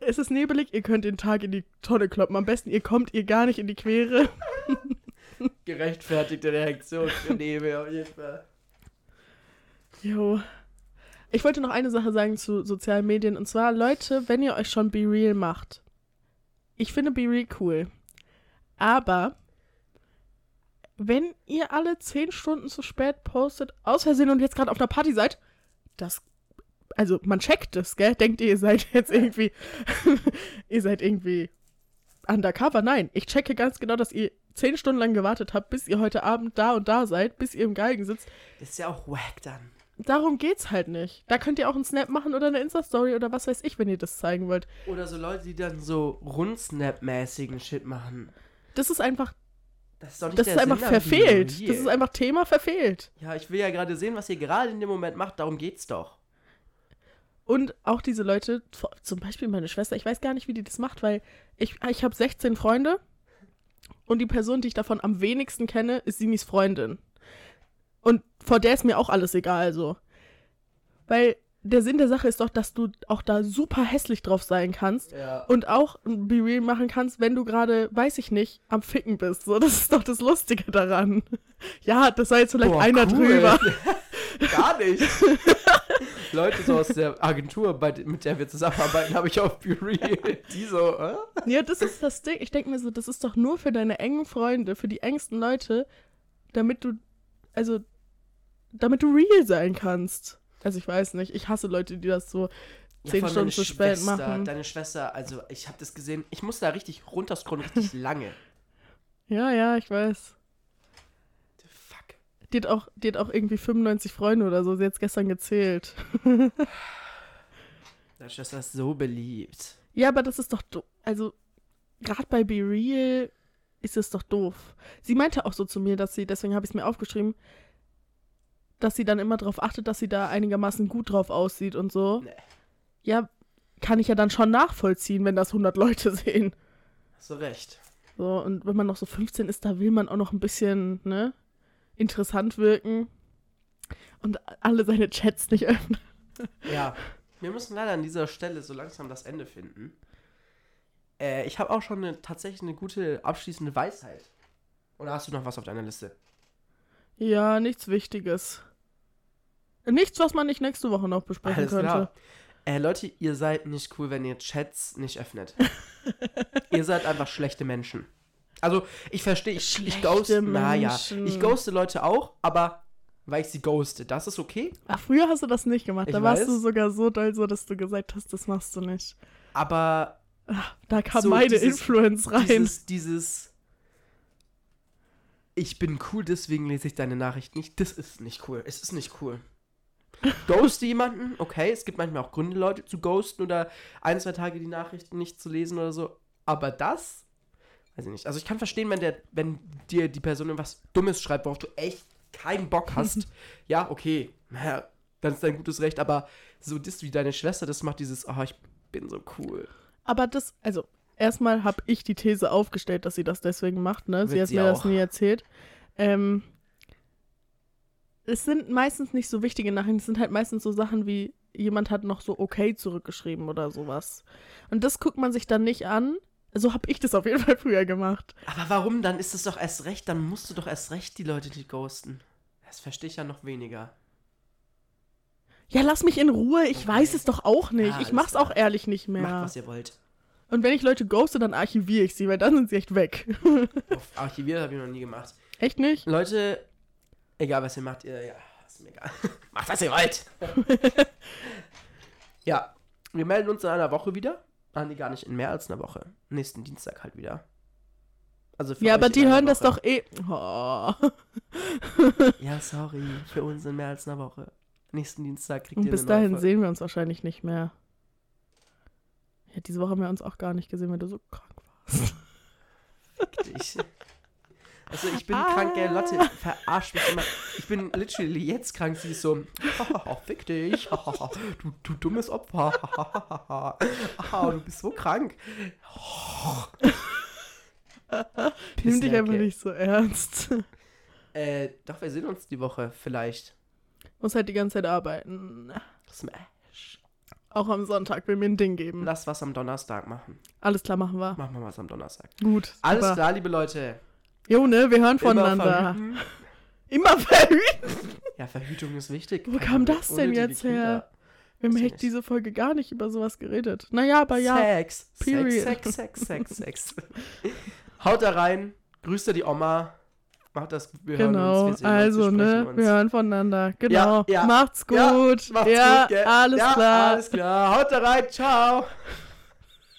[SPEAKER 3] es ist nebelig, ihr könnt den Tag in die Tonne kloppen. Am besten, ihr kommt ihr gar nicht in die Quere.
[SPEAKER 2] Gerechtfertigte Reaktion für Nebel auf jeden Fall.
[SPEAKER 3] Jo. Ich wollte noch eine Sache sagen zu sozialen Medien. Und zwar, Leute, wenn ihr euch schon Be Real macht. Ich finde Be Real cool. Aber wenn ihr alle 10 Stunden zu spät postet, aus Versehen und jetzt gerade auf einer Party seid, das. Also, man checkt es, gell? Denkt ihr, ihr seid jetzt irgendwie. ihr seid irgendwie undercover? Nein, ich checke ganz genau, dass ihr 10 Stunden lang gewartet habt, bis ihr heute Abend da und da seid, bis ihr im Galgen sitzt.
[SPEAKER 2] Das ist ja auch wack dann.
[SPEAKER 3] Darum geht's halt nicht. Da könnt ihr auch einen Snap machen oder eine Insta-Story oder was weiß ich, wenn ihr das zeigen wollt.
[SPEAKER 2] Oder so Leute, die dann so Rundsnap-mäßigen Shit machen.
[SPEAKER 3] Das ist einfach,
[SPEAKER 2] Das ist doch nicht
[SPEAKER 3] das ist einfach
[SPEAKER 2] Sinn
[SPEAKER 3] verfehlt. Das ist einfach Thema verfehlt.
[SPEAKER 2] Ja, ich will ja gerade sehen, was ihr gerade in dem Moment macht. Darum geht's doch.
[SPEAKER 3] Und auch diese Leute, zum Beispiel meine Schwester, ich weiß gar nicht, wie die das macht, weil ich, ich habe 16 Freunde und die Person, die ich davon am wenigsten kenne, ist Simis Freundin. Und vor der ist mir auch alles egal, so. Weil der Sinn der Sache ist doch, dass du auch da super hässlich drauf sein kannst
[SPEAKER 2] Ja.
[SPEAKER 3] und auch ein Be Real machen kannst, wenn du gerade, weiß ich nicht, am Ficken bist. So, das ist doch das Lustige daran. Ja, das war jetzt vielleicht
[SPEAKER 2] Boah,
[SPEAKER 3] einer
[SPEAKER 2] cool.
[SPEAKER 3] drüber.
[SPEAKER 2] Gar nicht. Leute so aus der Agentur, bei, mit der wir zusammenarbeiten, habe ich auf BeReal. Die so, äh?
[SPEAKER 3] Ja, das ist das Ding. Ich denke mir so, das ist doch nur für deine engen Freunde, für die engsten Leute, damit du, also, damit du real sein kannst. Also ich weiß nicht, ich hasse Leute, die das so zehn
[SPEAKER 2] allem
[SPEAKER 3] Stunden zu spät machen.
[SPEAKER 2] Deine Schwester, also ich habe das gesehen, ich muss da richtig runterscrollen, richtig lange.
[SPEAKER 3] Ja, ja, ich weiß.
[SPEAKER 2] Fuck.
[SPEAKER 3] Die hat auch, die hat auch irgendwie 95 Freunde oder so. Sie hat gestern gezählt.
[SPEAKER 2] Deine Schwester ist so beliebt.
[SPEAKER 3] Ja, aber das ist doch, do also, gerade bei Be Real ist es doch doof. Sie meinte auch so zu mir, dass sie, deswegen habe ich es mir aufgeschrieben, dass sie dann immer darauf achtet, dass sie da einigermaßen gut drauf aussieht und so.
[SPEAKER 2] Nee.
[SPEAKER 3] Ja, kann ich ja dann schon nachvollziehen, wenn das 100 Leute sehen.
[SPEAKER 2] Hast du recht.
[SPEAKER 3] So, und wenn man noch so 15 ist, da will man auch noch ein bisschen, ne, interessant wirken. Und alle seine Chats nicht öffnen.
[SPEAKER 2] Ja. Wir müssen leider an dieser Stelle so langsam das Ende finden. Äh, ich habe auch schon eine, tatsächlich eine gute abschließende Weisheit. Oder hast du noch was auf deiner Liste?
[SPEAKER 3] Ja, nichts Wichtiges. Nichts, was man nicht nächste Woche noch besprechen
[SPEAKER 2] Alles
[SPEAKER 3] könnte.
[SPEAKER 2] klar. Äh, Leute, ihr seid nicht cool, wenn ihr Chats nicht öffnet. ihr seid einfach schlechte Menschen. Also, ich verstehe, ich, ich ghoste, naja, ich ghoste Leute auch, aber weil ich sie ghoste, das ist okay.
[SPEAKER 3] Ach, früher hast du das nicht gemacht.
[SPEAKER 2] Ich
[SPEAKER 3] da warst
[SPEAKER 2] weiß.
[SPEAKER 3] du sogar so doll so, dass du gesagt hast, das machst du nicht.
[SPEAKER 2] Aber
[SPEAKER 3] Da kam
[SPEAKER 2] So,
[SPEAKER 3] meine
[SPEAKER 2] dieses-
[SPEAKER 3] Influence rein.
[SPEAKER 2] dieses, dieses, ich bin cool, deswegen lese ich deine Nachricht nicht, das ist nicht cool. Es ist nicht cool. Ghoste jemanden, okay, es gibt manchmal auch Gründe, Leute zu ghosten oder ein, zwei Tage die Nachrichten nicht zu lesen oder so. Aber das, weiß ich nicht. Also ich kann verstehen, wenn der, wenn dir die Person irgendwas Dummes schreibt, worauf du echt keinen Bock hast. ja, okay, ja, dann ist dein gutes Recht, aber so das wie deine Schwester das macht, dieses, oh, ich bin so cool.
[SPEAKER 3] Aber das, also, erstmal habe ich die These aufgestellt, dass sie das deswegen macht, ne? Sie
[SPEAKER 2] Wird
[SPEAKER 3] hat
[SPEAKER 2] sie
[SPEAKER 3] mir das
[SPEAKER 2] auch.
[SPEAKER 3] nie erzählt. Ähm, es sind meistens nicht so wichtige Nachrichten, es sind halt meistens so Sachen wie, jemand hat noch so okay zurückgeschrieben oder sowas. Und das guckt man sich dann nicht an. So habe ich das auf jeden Fall früher gemacht.
[SPEAKER 2] Aber warum? Dann ist es doch erst recht, dann musst du doch erst recht die Leute, die ghosten. Das verstehe ich ja noch weniger.
[SPEAKER 3] Ja, lass mich in Ruhe, ich
[SPEAKER 2] Okay.
[SPEAKER 3] weiß es doch auch nicht.
[SPEAKER 2] Ja,
[SPEAKER 3] ich mach's
[SPEAKER 2] klar.
[SPEAKER 3] auch ehrlich nicht mehr.
[SPEAKER 2] Macht, was ihr wollt.
[SPEAKER 3] Und wenn ich Leute ghoste, dann archiviere ich sie, weil dann sind sie echt weg.
[SPEAKER 2] Archiviert habe ich noch nie gemacht.
[SPEAKER 3] echt nicht?
[SPEAKER 2] Leute, egal was ihr macht, ihr, ja, ist mir egal. Macht, was ihr wollt. ja, wir melden uns in einer Woche wieder. Ah, nee, gar nicht, in mehr als einer Woche. Nächsten Dienstag halt wieder. Also
[SPEAKER 3] Ja, aber die hören das
[SPEAKER 2] Woche.
[SPEAKER 3] doch eh. Oh.
[SPEAKER 2] Ja, sorry, für uns in mehr als einer Woche. Nächsten Dienstag kriegt
[SPEAKER 3] Und
[SPEAKER 2] ihr
[SPEAKER 3] bis dahin
[SPEAKER 2] Folge.
[SPEAKER 3] sehen wir uns wahrscheinlich nicht mehr. Ja, diese Woche haben wir uns auch gar nicht gesehen, weil du so krank warst.
[SPEAKER 2] dich. Also ich bin
[SPEAKER 3] Ah.
[SPEAKER 2] krank, gell, Lotte, verarscht mich immer. Ich bin literally jetzt krank, sie ist so, fick dich, du, du dummes Opfer, Ah, du bist so krank.
[SPEAKER 3] Nimm dich einfach nicht so ernst.
[SPEAKER 2] Äh, doch, wir sehen uns die Woche, vielleicht.
[SPEAKER 3] Muss halt die ganze Zeit arbeiten.
[SPEAKER 2] Smash.
[SPEAKER 3] Auch am Sonntag will mir ein Ding geben.
[SPEAKER 2] Lass was am Donnerstag machen.
[SPEAKER 3] Alles klar, machen wir.
[SPEAKER 2] Machen wir was am Donnerstag.
[SPEAKER 3] Gut.
[SPEAKER 2] Alles
[SPEAKER 3] super.
[SPEAKER 2] klar, liebe Leute.
[SPEAKER 3] Jo, ne, wir hören
[SPEAKER 2] Immer
[SPEAKER 3] voneinander.
[SPEAKER 2] verhüten.
[SPEAKER 3] Immer verhüten.
[SPEAKER 2] Ja, Verhütung ist wichtig.
[SPEAKER 3] Wo kam das denn jetzt her? Wir haben echt diese Folge gar nicht über sowas geredet. Naja, aber ja.
[SPEAKER 2] Sex.
[SPEAKER 3] Period.
[SPEAKER 2] Sex, Sex, Sex, Sex, Sex. Haut da rein. Grüßt die Oma. Macht das. Wir hören
[SPEAKER 3] Genau,
[SPEAKER 2] uns. Wir sehen
[SPEAKER 3] also,
[SPEAKER 2] uns, wir
[SPEAKER 3] ne,
[SPEAKER 2] sprechen uns.
[SPEAKER 3] wir hören voneinander. Genau.
[SPEAKER 2] ja.
[SPEAKER 3] Macht's gut.
[SPEAKER 2] Ja, macht's
[SPEAKER 3] ja,
[SPEAKER 2] gut, gell?
[SPEAKER 3] alles
[SPEAKER 2] ja,
[SPEAKER 3] klar.
[SPEAKER 2] Alles klar. Haut da rein. Ciao.